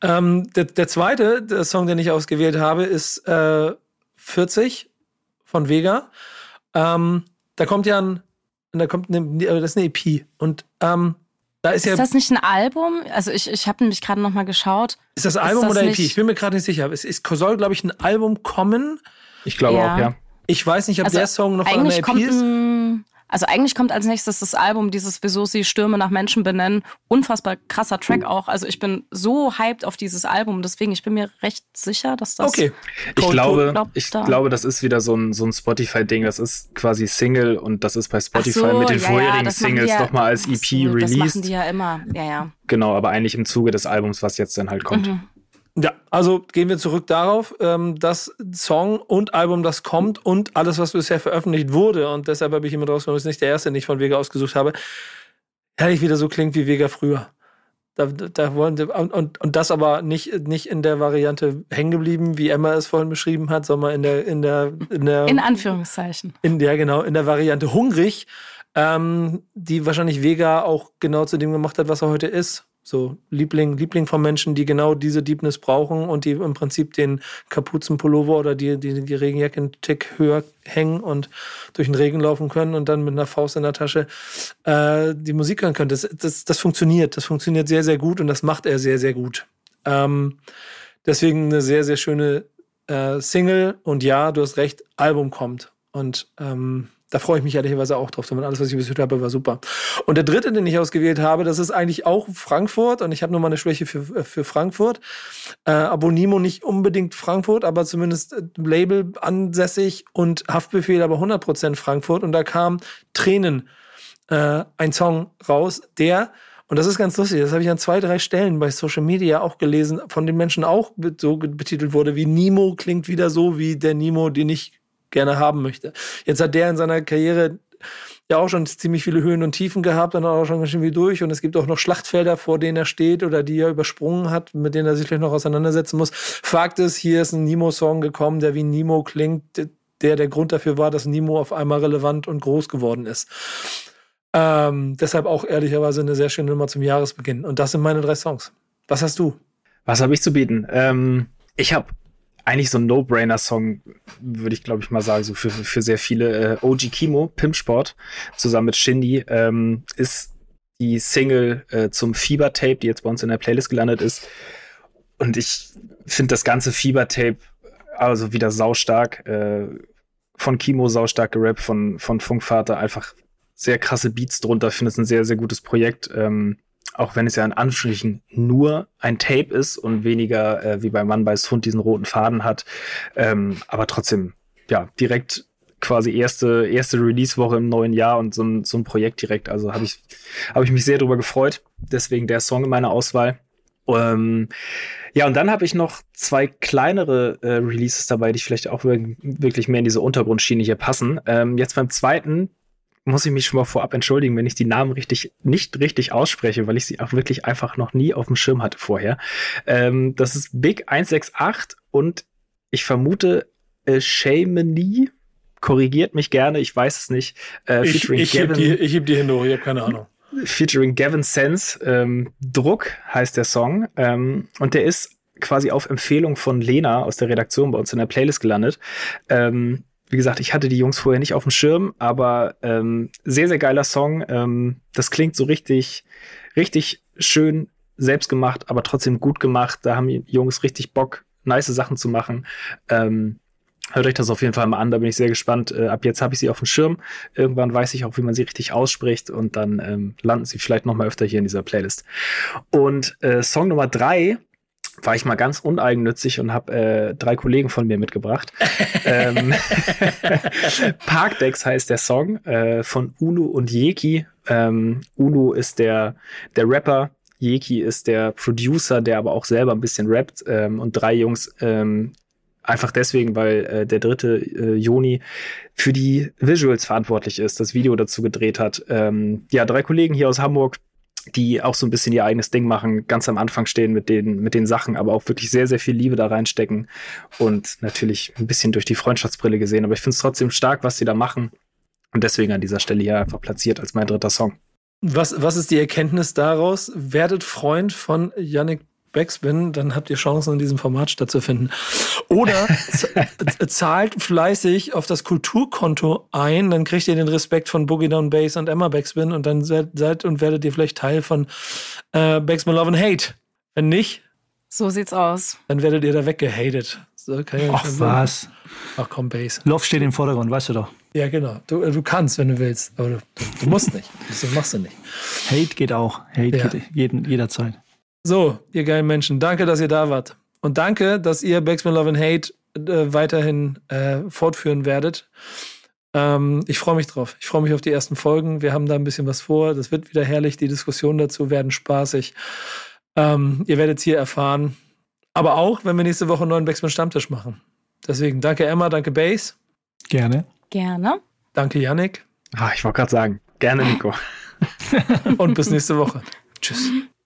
Ähm, der, der zweite der Song, den ich ausgewählt habe, ist äh, 40 von Vega. Ähm, da kommt ja ein, da kommt eine, das ist eine EP und ähm, da ist, ist ja, das nicht ein Album? Also ich, ich habe nämlich gerade noch mal geschaut. Ist das Album ist das oder EP? Ich bin mir gerade nicht sicher. Es ist, soll, glaube ich, ein Album kommen. Ich glaube ja. auch, ja. Ich weiß nicht, ob also der Song noch von einer EP ist. Ein, also eigentlich kommt als nächstes das Album, dieses Wieso sie Stürme nach Menschen benennen. Unfassbar krasser Track auch. Also ich bin so hyped auf dieses Album, deswegen ich bin mir recht sicher, dass das. Okay. Ich glaube, glaub, ich da. glaube, das ist wieder so ein, so ein Spotify-Ding. Das ist quasi Single und das ist bei Spotify so, mit den ja, vorherigen ja, Singles ja, nochmal als EP so, released. Das machen die ja immer, ja, ja. Genau, aber eigentlich im Zuge des Albums, was jetzt dann halt kommt. Mhm. Ja, also gehen wir zurück darauf, ähm, dass Song und Album, das kommt und alles, was bisher veröffentlicht wurde, und deshalb habe ich immer draus genommen, ist nicht der erste, den ich von Vega ausgesucht habe, herrlich wieder so klingt wie Vega früher. Da, da wollen sie, und, und das aber nicht, nicht in der Variante hängen geblieben, wie Emma es vorhin beschrieben hat, sondern in der, in der, in der. In Anführungszeichen. In der, genau, in der Variante hungrig, ähm, die wahrscheinlich Vega auch genau zu dem gemacht hat, was er heute ist. So Liebling, Liebling von Menschen, die genau diese Deepness brauchen und die im Prinzip den Kapuzenpullover oder die, die, die Regenjacke einen Tick höher hängen und durch den Regen laufen können und dann mit einer Faust in der Tasche äh, die Musik hören können. Das, das, das funktioniert. Das funktioniert sehr, sehr gut und das macht er sehr, sehr gut. Ähm, deswegen eine sehr, sehr schöne äh, Single und ja, du hast recht, Album kommt. Und ähm, da freue ich mich ehrlicherweise auch drauf, denn alles, was ich gehört habe, war super. Und der dritte, den ich ausgewählt habe, das ist eigentlich auch Frankfurt und ich habe nur mal eine Schwäche für, äh, für Frankfurt. Äh, Abonimo nicht unbedingt Frankfurt, aber zumindest äh, Label ansässig und Haftbefehl aber 100% Frankfurt und da kam Tränen, äh, ein Song raus, der und das ist ganz lustig. Das habe ich an zwei, drei Stellen bei Social Media auch gelesen, von den Menschen auch so betitelt wurde, wie Nemo klingt wieder so wie der Nemo, den ich gerne haben möchte. Jetzt hat der in seiner Karriere ja auch schon ziemlich viele Höhen und Tiefen gehabt und auch schon ganz schön viel durch. Und es gibt auch noch Schlachtfelder, vor denen er steht oder die er übersprungen hat, mit denen er sich vielleicht noch auseinandersetzen muss. Fakt ist, hier ist ein Nemo-Song gekommen, der wie Nemo klingt, der der Grund dafür war, dass Nemo auf einmal relevant und groß geworden ist. Ähm, deshalb auch ehrlicherweise eine sehr schöne Nummer zum Jahresbeginn. Und das sind meine drei Songs. Was hast du? Was habe ich zu bieten? Ähm, ich habe eigentlich so ein No-Brainer-Song, würde ich glaube ich mal sagen, so für, für sehr viele. Äh, OG Kimo, Pimpsport, zusammen mit Shindy, ähm, ist die Single äh, zum Fieber-Tape, die jetzt bei uns in der Playlist gelandet ist. Und ich finde das ganze Fieber-Tape also wieder saustark. Äh, von Kimo saustark gerappt, von, von Funkvater einfach sehr krasse Beats drunter. Ich finde es ein sehr, sehr gutes Projekt. Ähm, auch wenn es ja in Anführungsstrichen nur ein Tape ist und weniger äh, wie beim Mann beißt Hund diesen roten Faden hat. Ähm, aber trotzdem, ja, direkt quasi erste, erste Release-Woche im neuen Jahr und so ein, so ein Projekt direkt. Also habe ich, hab ich mich sehr drüber gefreut. Deswegen der Song in meiner Auswahl. Ähm, ja, und dann habe ich noch zwei kleinere äh, Releases dabei, die vielleicht auch wirklich mehr in diese Untergrundschiene hier passen. Ähm, jetzt beim zweiten, muss ich mich schon mal vorab entschuldigen, wenn ich die Namen richtig nicht richtig ausspreche, weil ich sie auch wirklich einfach noch nie auf dem Schirm hatte vorher. Ähm, das ist Big 168 und ich vermute äh, Shamany. Korrigiert mich gerne, ich weiß es nicht. Äh, ich ich heb die, ich heb die Hände hoch, ich habe keine Ahnung. Featuring Gavin Sense. Ähm, Druck heißt der Song. Ähm, und der ist quasi auf Empfehlung von Lena aus der Redaktion bei uns in der Playlist gelandet. Ähm, wie gesagt, ich hatte die Jungs vorher nicht auf dem Schirm, aber ähm, sehr, sehr geiler Song. Ähm, das klingt so richtig, richtig schön selbst gemacht, aber trotzdem gut gemacht. Da haben die Jungs richtig Bock, nice Sachen zu machen. Ähm, hört euch das auf jeden Fall mal an, da bin ich sehr gespannt. Äh, ab jetzt habe ich sie auf dem Schirm. Irgendwann weiß ich auch, wie man sie richtig ausspricht und dann ähm, landen sie vielleicht noch mal öfter hier in dieser Playlist. Und äh, Song Nummer drei war ich mal ganz uneigennützig und habe äh, drei Kollegen von mir mitgebracht. ähm, Parkdecks heißt der Song äh, von Ulu und Yeki. Ähm, Ulu ist der, der Rapper, Yeki ist der Producer, der aber auch selber ein bisschen rappt. Ähm, und drei Jungs ähm, einfach deswegen, weil äh, der dritte äh, Joni für die Visuals verantwortlich ist, das Video dazu gedreht hat. Ähm, ja, drei Kollegen hier aus Hamburg, die auch so ein bisschen ihr eigenes Ding machen, ganz am Anfang stehen mit den, mit den Sachen, aber auch wirklich sehr, sehr viel Liebe da reinstecken und natürlich ein bisschen durch die Freundschaftsbrille gesehen. Aber ich finde es trotzdem stark, was sie da machen. Und deswegen an dieser Stelle hier einfach platziert als mein dritter Song. Was, was ist die Erkenntnis daraus? Werdet Freund von Yannick Backspin, dann habt ihr Chancen, in diesem Format stattzufinden. Oder zahlt fleißig auf das Kulturkonto ein, dann kriegt ihr den Respekt von Boogie Down Bass und Emma Backspin und dann seid, seid und werdet ihr vielleicht Teil von äh, Backspin Love and Hate. Wenn nicht, so sieht's aus. Dann werdet ihr da weggehatet. So, Ach was. Ach komm, Bass. Love steht im Vordergrund, weißt du doch. Ja, genau. Du, äh, du kannst, wenn du willst, aber du, du musst nicht. Das machst du nicht. Hate geht auch. Hate ja. geht jeden, jederzeit. So, ihr geilen Menschen, danke, dass ihr da wart. Und danke, dass ihr Backspin Love and Hate äh, weiterhin äh, fortführen werdet. Ähm, ich freue mich drauf. Ich freue mich auf die ersten Folgen. Wir haben da ein bisschen was vor. Das wird wieder herrlich. Die Diskussionen dazu werden spaßig. Ähm, ihr werdet es hier erfahren. Aber auch, wenn wir nächste Woche einen neuen Backspin Stammtisch machen. Deswegen danke Emma, danke Base. Gerne. Gerne. Danke Yannick. Ah, ich wollte gerade sagen, gerne Nico. Und bis nächste Woche. Tschüss.